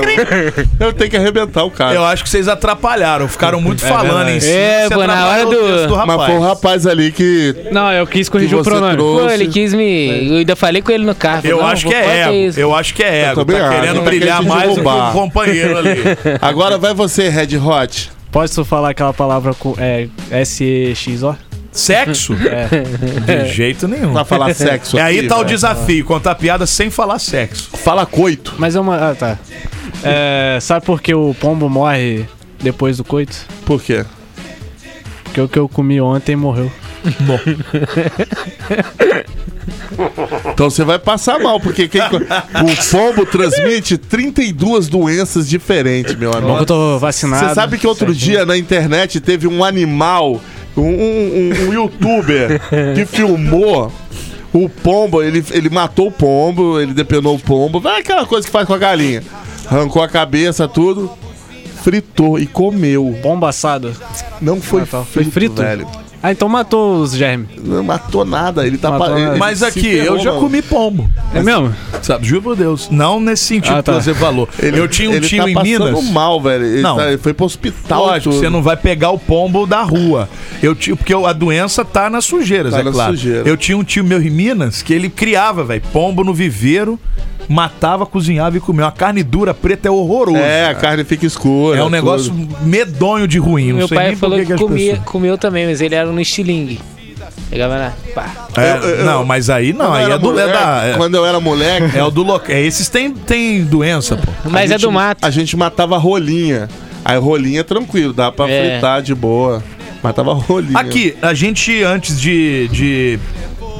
Eu tenho que arrebentar o cara. Eu acho que vocês atrapalharam, ficaram muito falando em. É, você pô, na hora atrapalhou o texto do. Mas foi o rapaz ali que. Não, eu quis que corrigir o pronome. Pô, ele quis me. Eu ainda falei com ele no carro. Eu falei, acho não, que é ego. Eu acho que é ego. também Tá acho. querendo Tá brilhar querendo mais do que derrubar. o companheiro ali. Agora vai você, Red Hot. Posso falar aquela palavra com é, S-E-X-O? Sexo? É. De jeito nenhum. Pra falar sexo É aí aqui, tá o velho. desafio, contar piada sem falar sexo. Fala coito. Mas é uma. Ah, tá. É, sabe por que o pombo morre depois do coito? Por quê? Porque o que eu comi ontem morreu. Então você vai passar mal, porque quem- o pombo transmite 32 doenças diferentes, meu Bom amigo. eu tô vacinado. Você sabe que outro certinho. dia na internet teve um animal, um, um- um youtuber, que filmou O pombo, ele, ele matou o pombo, ele depenou o pombo. Vai aquela coisa que faz com a galinha. Arrancou a cabeça, tudo. Fritou e comeu. Pombo assado. Não foi Ah, tá. frito, Foi frito? velho. Ah, então matou os germes. Não matou nada. Ele tá Matou pa- nada. ele Mas se aqui, ferrou, eu já mano. comi pombo. É mesmo? Sabe, juro por Deus. Não nesse sentido Ah, tá. que você falou. eu tinha um ele tio tá em passando Minas. mal, velho. Ele, Não. tá- ele foi pro hospital. Lógico, tudo. você não vai pegar o pombo da rua. Eu tinha, porque a doença tá nas sujeiras, Tá é na claro. sujeira. Eu tinha um tio meu em Minas que ele criava, velho, pombo no viveiro, matava, cozinhava e comia. Uma carne dura, preta é horroroso. É, a carne fica escura. É um tudo. negócio medonho de ruim. Não Meu sei pai nem falou que que, comia, pessoas- comeu também, mas ele era no estilingue. Pegava na. Pá. É, não, mas aí não, eu aí é do. É, da, é, Quando eu era moleque, é o do local. É, esses tem, tem doença, pô. Mas a é gente- do mato. A gente matava rolinha. Aí rolinha é tranquilo, dá pra É. fritar de boa. Matava rolinha. Aqui, a gente, antes de, de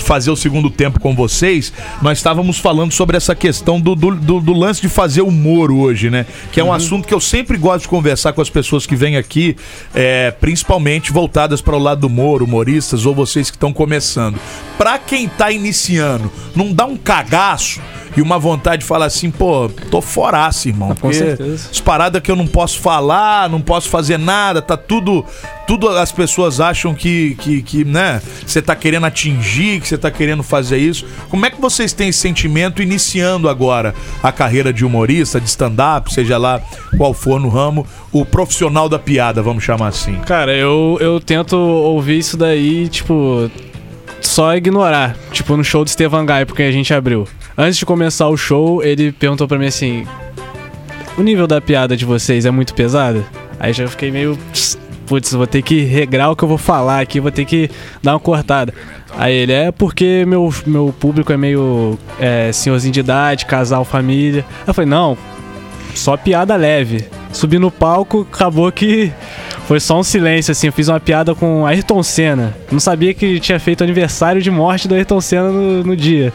fazer o segundo tempo com vocês, nós estávamos falando sobre essa questão do, do, do- do lance de fazer humor hoje, né? Que é um assunto que eu sempre gosto de conversar com as pessoas que vêm aqui, é, principalmente voltadas para o lado do humor, humoristas ou vocês que estão começando. Pra quem tá iniciando, não dá um cagaço e uma vontade de falar assim, pô, tô foraço, irmão. Com certeza. as paradas que eu não posso falar, não posso fazer nada, tá tudo. Tudo as pessoas acham que, que, que né, você tá querendo atingir, que você tá querendo fazer isso. Como é que vocês têm esse sentimento iniciando agora a carreira de humorista, de stand-up, seja lá qual for no ramo, o profissional da piada, vamos chamar assim? Cara, eu, eu tento ouvir isso daí, tipo, só ignorar. Tipo, no show do Estevan Gai, porque a gente abriu. Antes de começar o show, ele perguntou pra mim assim: O nível da piada de vocês é muito pesada? Aí já fiquei meio. Putz, vou ter que regrar o que eu vou falar aqui, vou ter que dar uma cortada. Aí ele é porque meu, meu público é meio é, senhorzinho de idade, casal, família. Aí eu falei, não, só piada leve. Subi no palco, acabou que foi só um silêncio, assim. Eu fiz uma piada com Ayrton Senna. Não sabia que tinha feito aniversário de morte do Ayrton Senna no, no dia.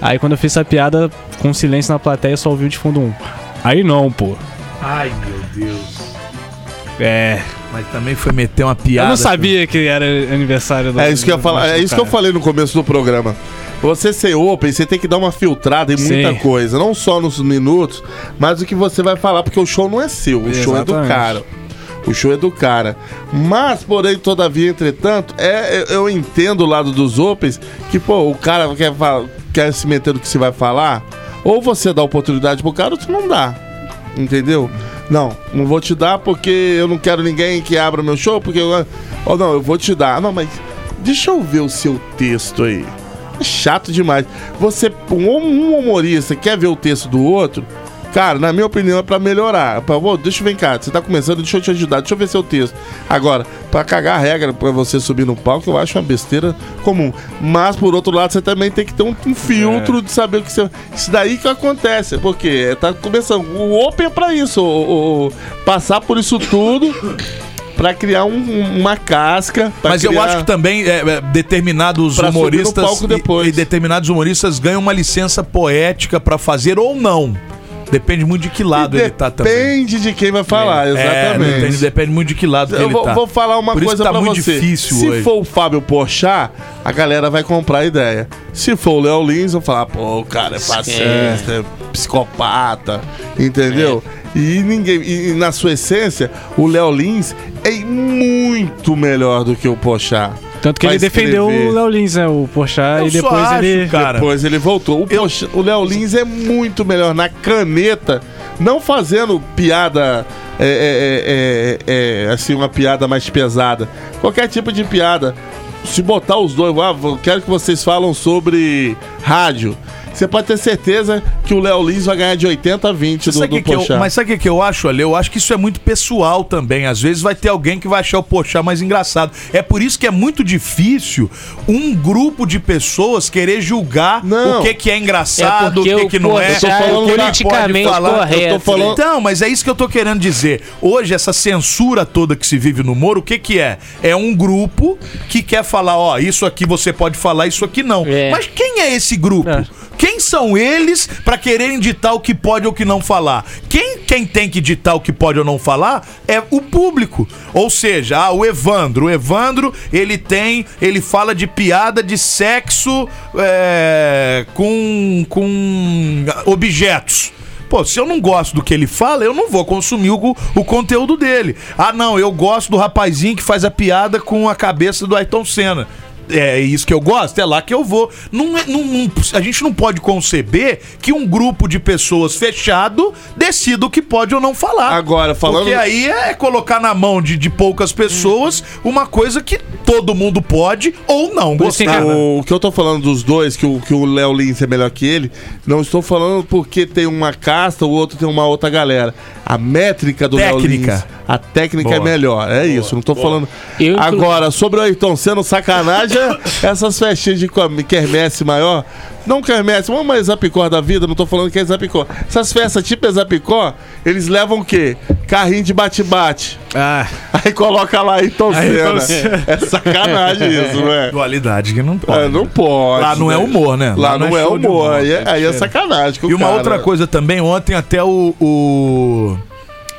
Aí quando eu fiz essa piada com silêncio na plateia, só ouviu de fundo um. Aí não, pô. Ai, meu Deus. É. Mas também foi meter uma piada. Eu não sabia que era aniversário do É isso que eu falar, é isso que eu falei no começo do programa. Você ser open, você tem que dar uma filtrada em muita Sim. coisa, não só nos minutos, mas o que você vai falar, porque o show não é seu, o show é do Exatamente. cara. O show é do cara. Mas, porém, todavia, entretanto, é, eu, entendo o lado dos opens que, pô, o cara quer, quer se meter no que se vai falar, ou você dá oportunidade pro cara, ou você não dá. Entendeu? Não, não vou te dar porque eu não quero ninguém que abra meu show, porque eu. Ou não, eu vou te dar. Não, mas deixa eu ver o seu texto aí. É chato demais. Você, um humorista, quer ver o texto do outro? Cara, na minha opinião, é pra melhorar. Pra, "Ô, deixa eu ver cá, você tá começando, deixa eu te ajudar, deixa eu ver seu texto. Agora, pra cagar a regra pra você subir no palco, eu acho uma besteira comum. Mas, por outro lado, você também tem que ter um, um filtro de saber o que você. Isso daí que acontece. Porque tá começando. O Open é pra isso. o- o- passar por isso tudo pra criar um- um- uma casca. Mas eu criar- acho que também é, é, determinados Pra humoristas palco e- depois. E, determinados humoristas ganham uma licença poética pra fazer ou não. Depende muito de que lado ele tá também. Depende de quem vai falar, É, exatamente. depende, depende muito de que lado que Eu ele vou, tá. vou falar uma Por isso coisa tá pra muito você. difícil Se hoje. for o Fábio Porchat, a galera vai comprar a ideia. Se for o Léo Lins, vão falar, pô, o cara é fascista, é psicopata, entendeu? E ninguém. E, e na sua essência, o Léo Lins é muito melhor do que o Porchat. Tanto que ele defendeu escrever. o Léo Lins, né? O Porchat, Eu e depois acho, ele. cara. Depois ele voltou. O, Porchat- o Léo Lins é muito melhor na caneta, não fazendo piada. é, é, é, é, assim, uma piada mais pesada. Qualquer tipo de piada. Se botar os dois, ah, quero que vocês falam sobre rádio. Você pode ter certeza que o Léo Lins vai ganhar de 80 a 20 do, do que eu- Porchat. mas sabe o que, que eu acho, Ale? Eu acho que isso é muito pessoal também. Às vezes vai ter alguém que vai achar o Pochá mais engraçado. É por isso que é muito difícil um grupo de pessoas querer julgar Não. o que, que é É engraçado, porque o que, o que não é. Porchat é o que ele pode politicamente falar. correto. Eu tô falando- Então, mas é isso que eu tô querendo dizer. Hoje, essa censura toda que se vive no humor, o que que é? É um grupo que quer falar, ó, isso aqui você pode falar, isso aqui não. É. Mas quem é esse grupo? Quem são eles pra quererem ditar o que pode ou o que não falar? Quem, quem tem que ditar o que pode ou não falar é o público. Ou seja, ah, o Evandro. O Evandro, ele tem. Ele fala de piada de sexo é, com, com objetos. Pô, se eu não gosto do que ele fala, eu não vou consumir o, o conteúdo dele. Ah, não, eu gosto do rapazinho que faz a piada com a cabeça do Ayrton Senna. É isso que eu gosto, é lá que eu vou. Não, é- não- não- a gente não pode conceber que um grupo de pessoas fechado decida o que pode ou não falar. Agora, falando- Porque aí é colocar na mão de, de poucas pessoas uma coisa que todo mundo pode ou não gostar. né? O, o que eu tô falando dos dois, que o, que o Léo Lins é melhor que ele, não estou falando porque tem uma casta, o outro tem uma outra galera. A métrica do Léo. Lins, a técnica Boa. é melhor. É isso, não tô falando. Eu, Agora, sobre o Ayrton sendo sacanagem, essas festinhas de quermesse maior. Não quermesse, vamos mais Zapicó da vida, não tô falando que é Zapicó. Essas festas tipo é Zapicó, eles levam o quê? Carrinho de bate-bate. Ah, Aí coloca lá Ayrton Ayrton Senna. É sacanagem isso, não é? Dualidade que não pode. É, não pode. Lá não é né? humor, né? Lá, não, é show de humor. Aí, é, aí é sacanagem. E uma cara. outra coisa também, ontem até o. o...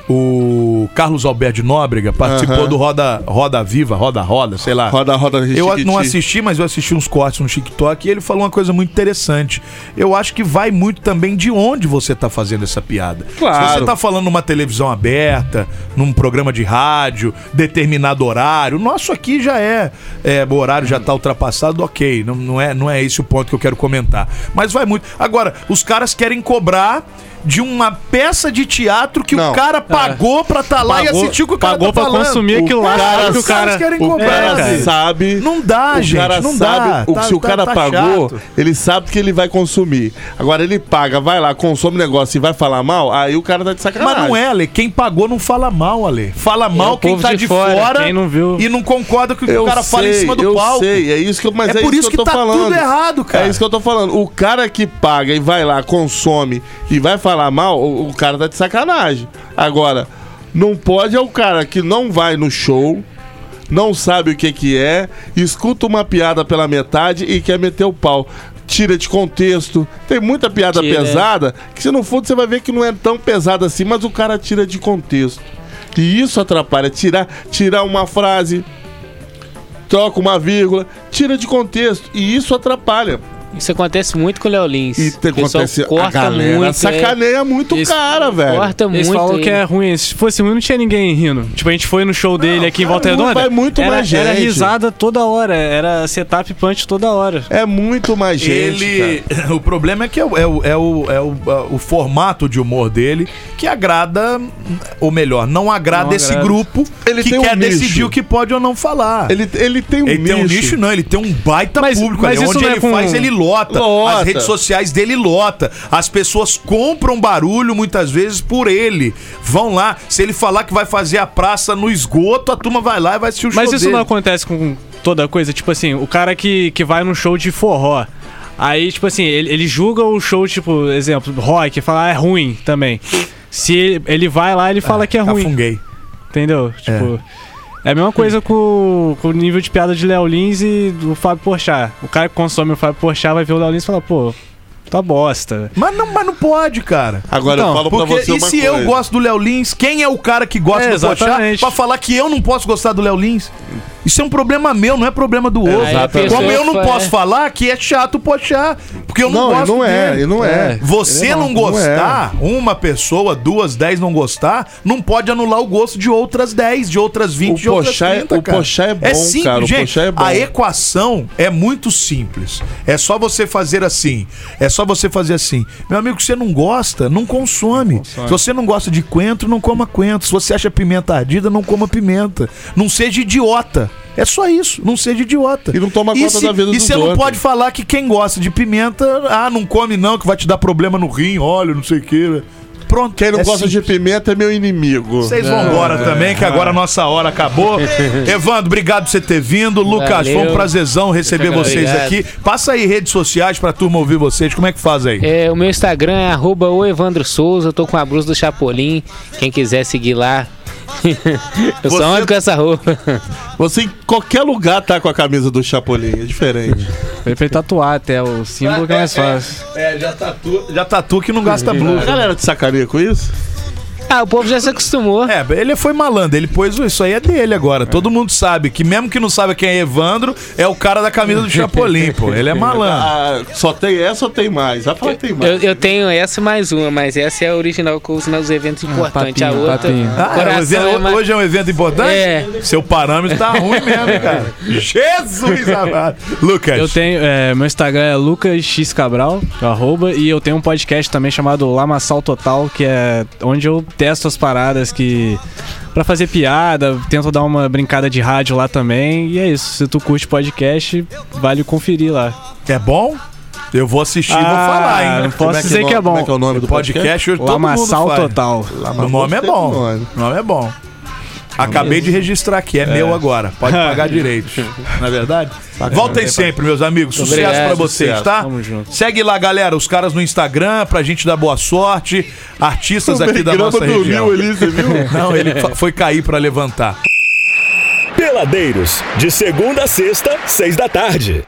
o Carlos Alberto Nóbrega participou Aham. do Roda, Roda Viva, Roda Roda, sei lá. Roda, roda, Eu Chiquiti. não assisti, mas eu assisti uns cortes no TikTok e ele falou uma coisa muito interessante. Eu acho que vai muito também de onde você tá fazendo essa piada. Claro. Se você tá falando numa televisão aberta, num programa de rádio, determinado horário, o nosso aqui já é, é, o horário já tá ultrapassado, ok. Não, não, é, não é esse o ponto que eu quero comentar. Mas vai muito. Agora, os caras querem cobrar de uma peça de teatro que Não. o cara pagou pra tá lá e Pagou- assistir o que o cara pagou tá pra falando. consumir aquilo lá, O cara, que o os caras cara- querem O cobrar. cara sabe. Não dá, o gente, cara não sabe. dá. O, Tá- se o tá- cara tá pagou, chato. ele sabe que ele vai consumir. Agora ele paga, vai lá, consome o negócio e vai falar mal, aí o cara tá de sacanagem. Mas não é, Ale. Quem pagou não fala mal, Ale. Fala mal o quem tá de de, fora, fora, quem não viu. e não concorda com o que Eu o cara fala em sei, cima do eu palco. sei, é isso que eu, mas É é, por isso que, que eu tô tá falando. tudo errado, cara. É isso que eu tô falando. O cara que paga e vai lá, consome e vai falar mal, o, o cara tá de sacanagem. Agora, não pode é o cara que não vai no show, não sabe o que que é, escuta uma piada pela metade e quer meter o pau. Tira de contexto. Tem muita piada Tira. pesada que se no fundo você vai ver que não é tão pesada assim, mas o cara tira de contexto. E isso atrapalha. Tirar, tirar uma frase, troca uma vírgula, tira de contexto. E isso atrapalha. Isso acontece muito com o Léo Lins. E te- O pessoal acontece, a corta galera muito, sacaneia muito o cara, velho. Corta Eles muito. falam que ele. é ruim. Se fosse ruim, não tinha ninguém rindo. Tipo, a gente foi no show dele aqui em Volta não Redonda. vai muito era, mais Era gente. risada toda hora. Era setup punch toda hora. É muito mais gente. Ele. cara. O problema é que é, o, é, o, é, o, é o, o formato de humor dele que agrada, ou melhor, não agrada Não esse agrada. grupo Ele que tem um quer nicho. decidir o que pode ou não falar. Ele, ele tem um Ele tem um nicho. nicho, não, ele tem um baita Mas- público mas ali. isso Onde não é ele com- faz, ele lota. Lota. As redes sociais dele lota. As pessoas compram barulho muitas vezes por ele. Vão lá. Se ele falar que vai fazer a praça no esgoto, a turma vai lá e vai assistir o show Mas isso dele. não acontece com toda coisa. Tipo assim, o cara que, que vai num show de forró. Aí, tipo assim, ele, ele julga o show, tipo, exemplo, rock, fala, ah, é ruim também. Se ele, ele vai lá, ele fala que é ruim. Cafunguei. Entendeu? Tipo. É a mesma coisa com, com o nível de piada de Léo Lins e do Fábio Porchat. O cara que consome o Fábio Porchat vai ver o Léo Lins e fala, pô, tá bosta. Mas não, mas não pode, cara. Agora Então, eu falo pra Porque, você e uma se coisa. eu gosto do Léo Lins, quem é o cara que gosta É, do Porchat exatamente. pra falar que eu não posso gostar do Léo Lins? Isso é um problema meu, não é problema do outro. Aí a pessoa Como eu não posso é. falar que é chato o Porchat, porque eu não, Não, gosto não é, dele. ele não é. Você Ele não, não é. gostar, uma pessoa, duas, dez não gostar, não pode anular o gosto de outras dez, de outras vinte, O de outras Porchat é- trinta, o cara. Porchat é bom, simples, cara, o gente. Porchat é bom. A equação é muito simples. É só você fazer assim. É só você fazer assim. Meu amigo, se você não gosta, não consome. Se você não gosta de coentro, não coma coentro. Se você acha pimenta ardida, não coma pimenta. Não seja idiota. É só isso, não seja idiota. E não toma conta se, da vida E você não pode falar que quem gosta de pimenta, ah, não come não, que vai te dar problema no rim, óleo, não sei o quê. Pronto. Quem não é gosta simples. de pimenta é meu inimigo. Vocês vão embora também, que agora a nossa hora acabou. Evandro, obrigado por você ter vindo. Lucas, Valeu. foi um prazerzão receber vocês Obrigado. aqui. Passa aí redes sociais pra turma ouvir vocês. Como é que faz aí? É, o meu Instagram é arroba o Evandro Souza, eu tô com a blusa do Chapolin. Quem quiser seguir lá, Eu Você- só ando com essa roupa. Você em qualquer lugar tá com a camisa do Chapolin, é diferente. Ele tatuar até o símbolo que é mais fácil. É, já tatu, já tatu que não gasta A blusa. galera te sacaneia com isso? Ah, o povo já se acostumou. É, ele foi malandro, ele pôs isso aí é dele agora. Todo mundo sabe que mesmo que não sabe quem é Evandro, é o cara da camisa do Chapolin, pô. Ele é malandro. Ah, só tem essa ou tem mais? Vai falar que tem mais. Eu, eu tenho essa mais uma, mas essa é a original que eu uso nos eventos importantes. a papinho, outra. papinho. Ah, é, evento- é mais- hoje é um evento importante? É. Seu parâmetro tá ruim mesmo, cara. Jesus amado. Lucas. Eu tenho, é, meu Instagram é Lucas X Cabral, arroba, e eu tenho um podcast também chamado Lamaçal Total, que é onde eu testo as paradas que. Pra fazer piada, tento dar uma brincada de rádio lá também. E é isso. Se tu curte podcast, vale conferir lá. É bom? Eu vou assistir e vou falar, hein? Não posso Como é que dizer que é Como bom. é que é o nome do podcast? Podcast Lamaçal. Total. O nome é bom. Nome. O nome é bom. Acabei de registrar aqui, é, meu agora. Pode pagar direitos. Não é verdade? Voltem sempre, meus amigos. Sucesso Obrigado, pra vocês, sucesso. tá? Tamo junto. Segue lá, galera, os caras no Instagram pra gente dar boa sorte. Artistas aqui da nossa região. dormiu ali, você viu? Não, ele foi cair pra levantar. Peladeiros, de segunda a sexta, seis da tarde.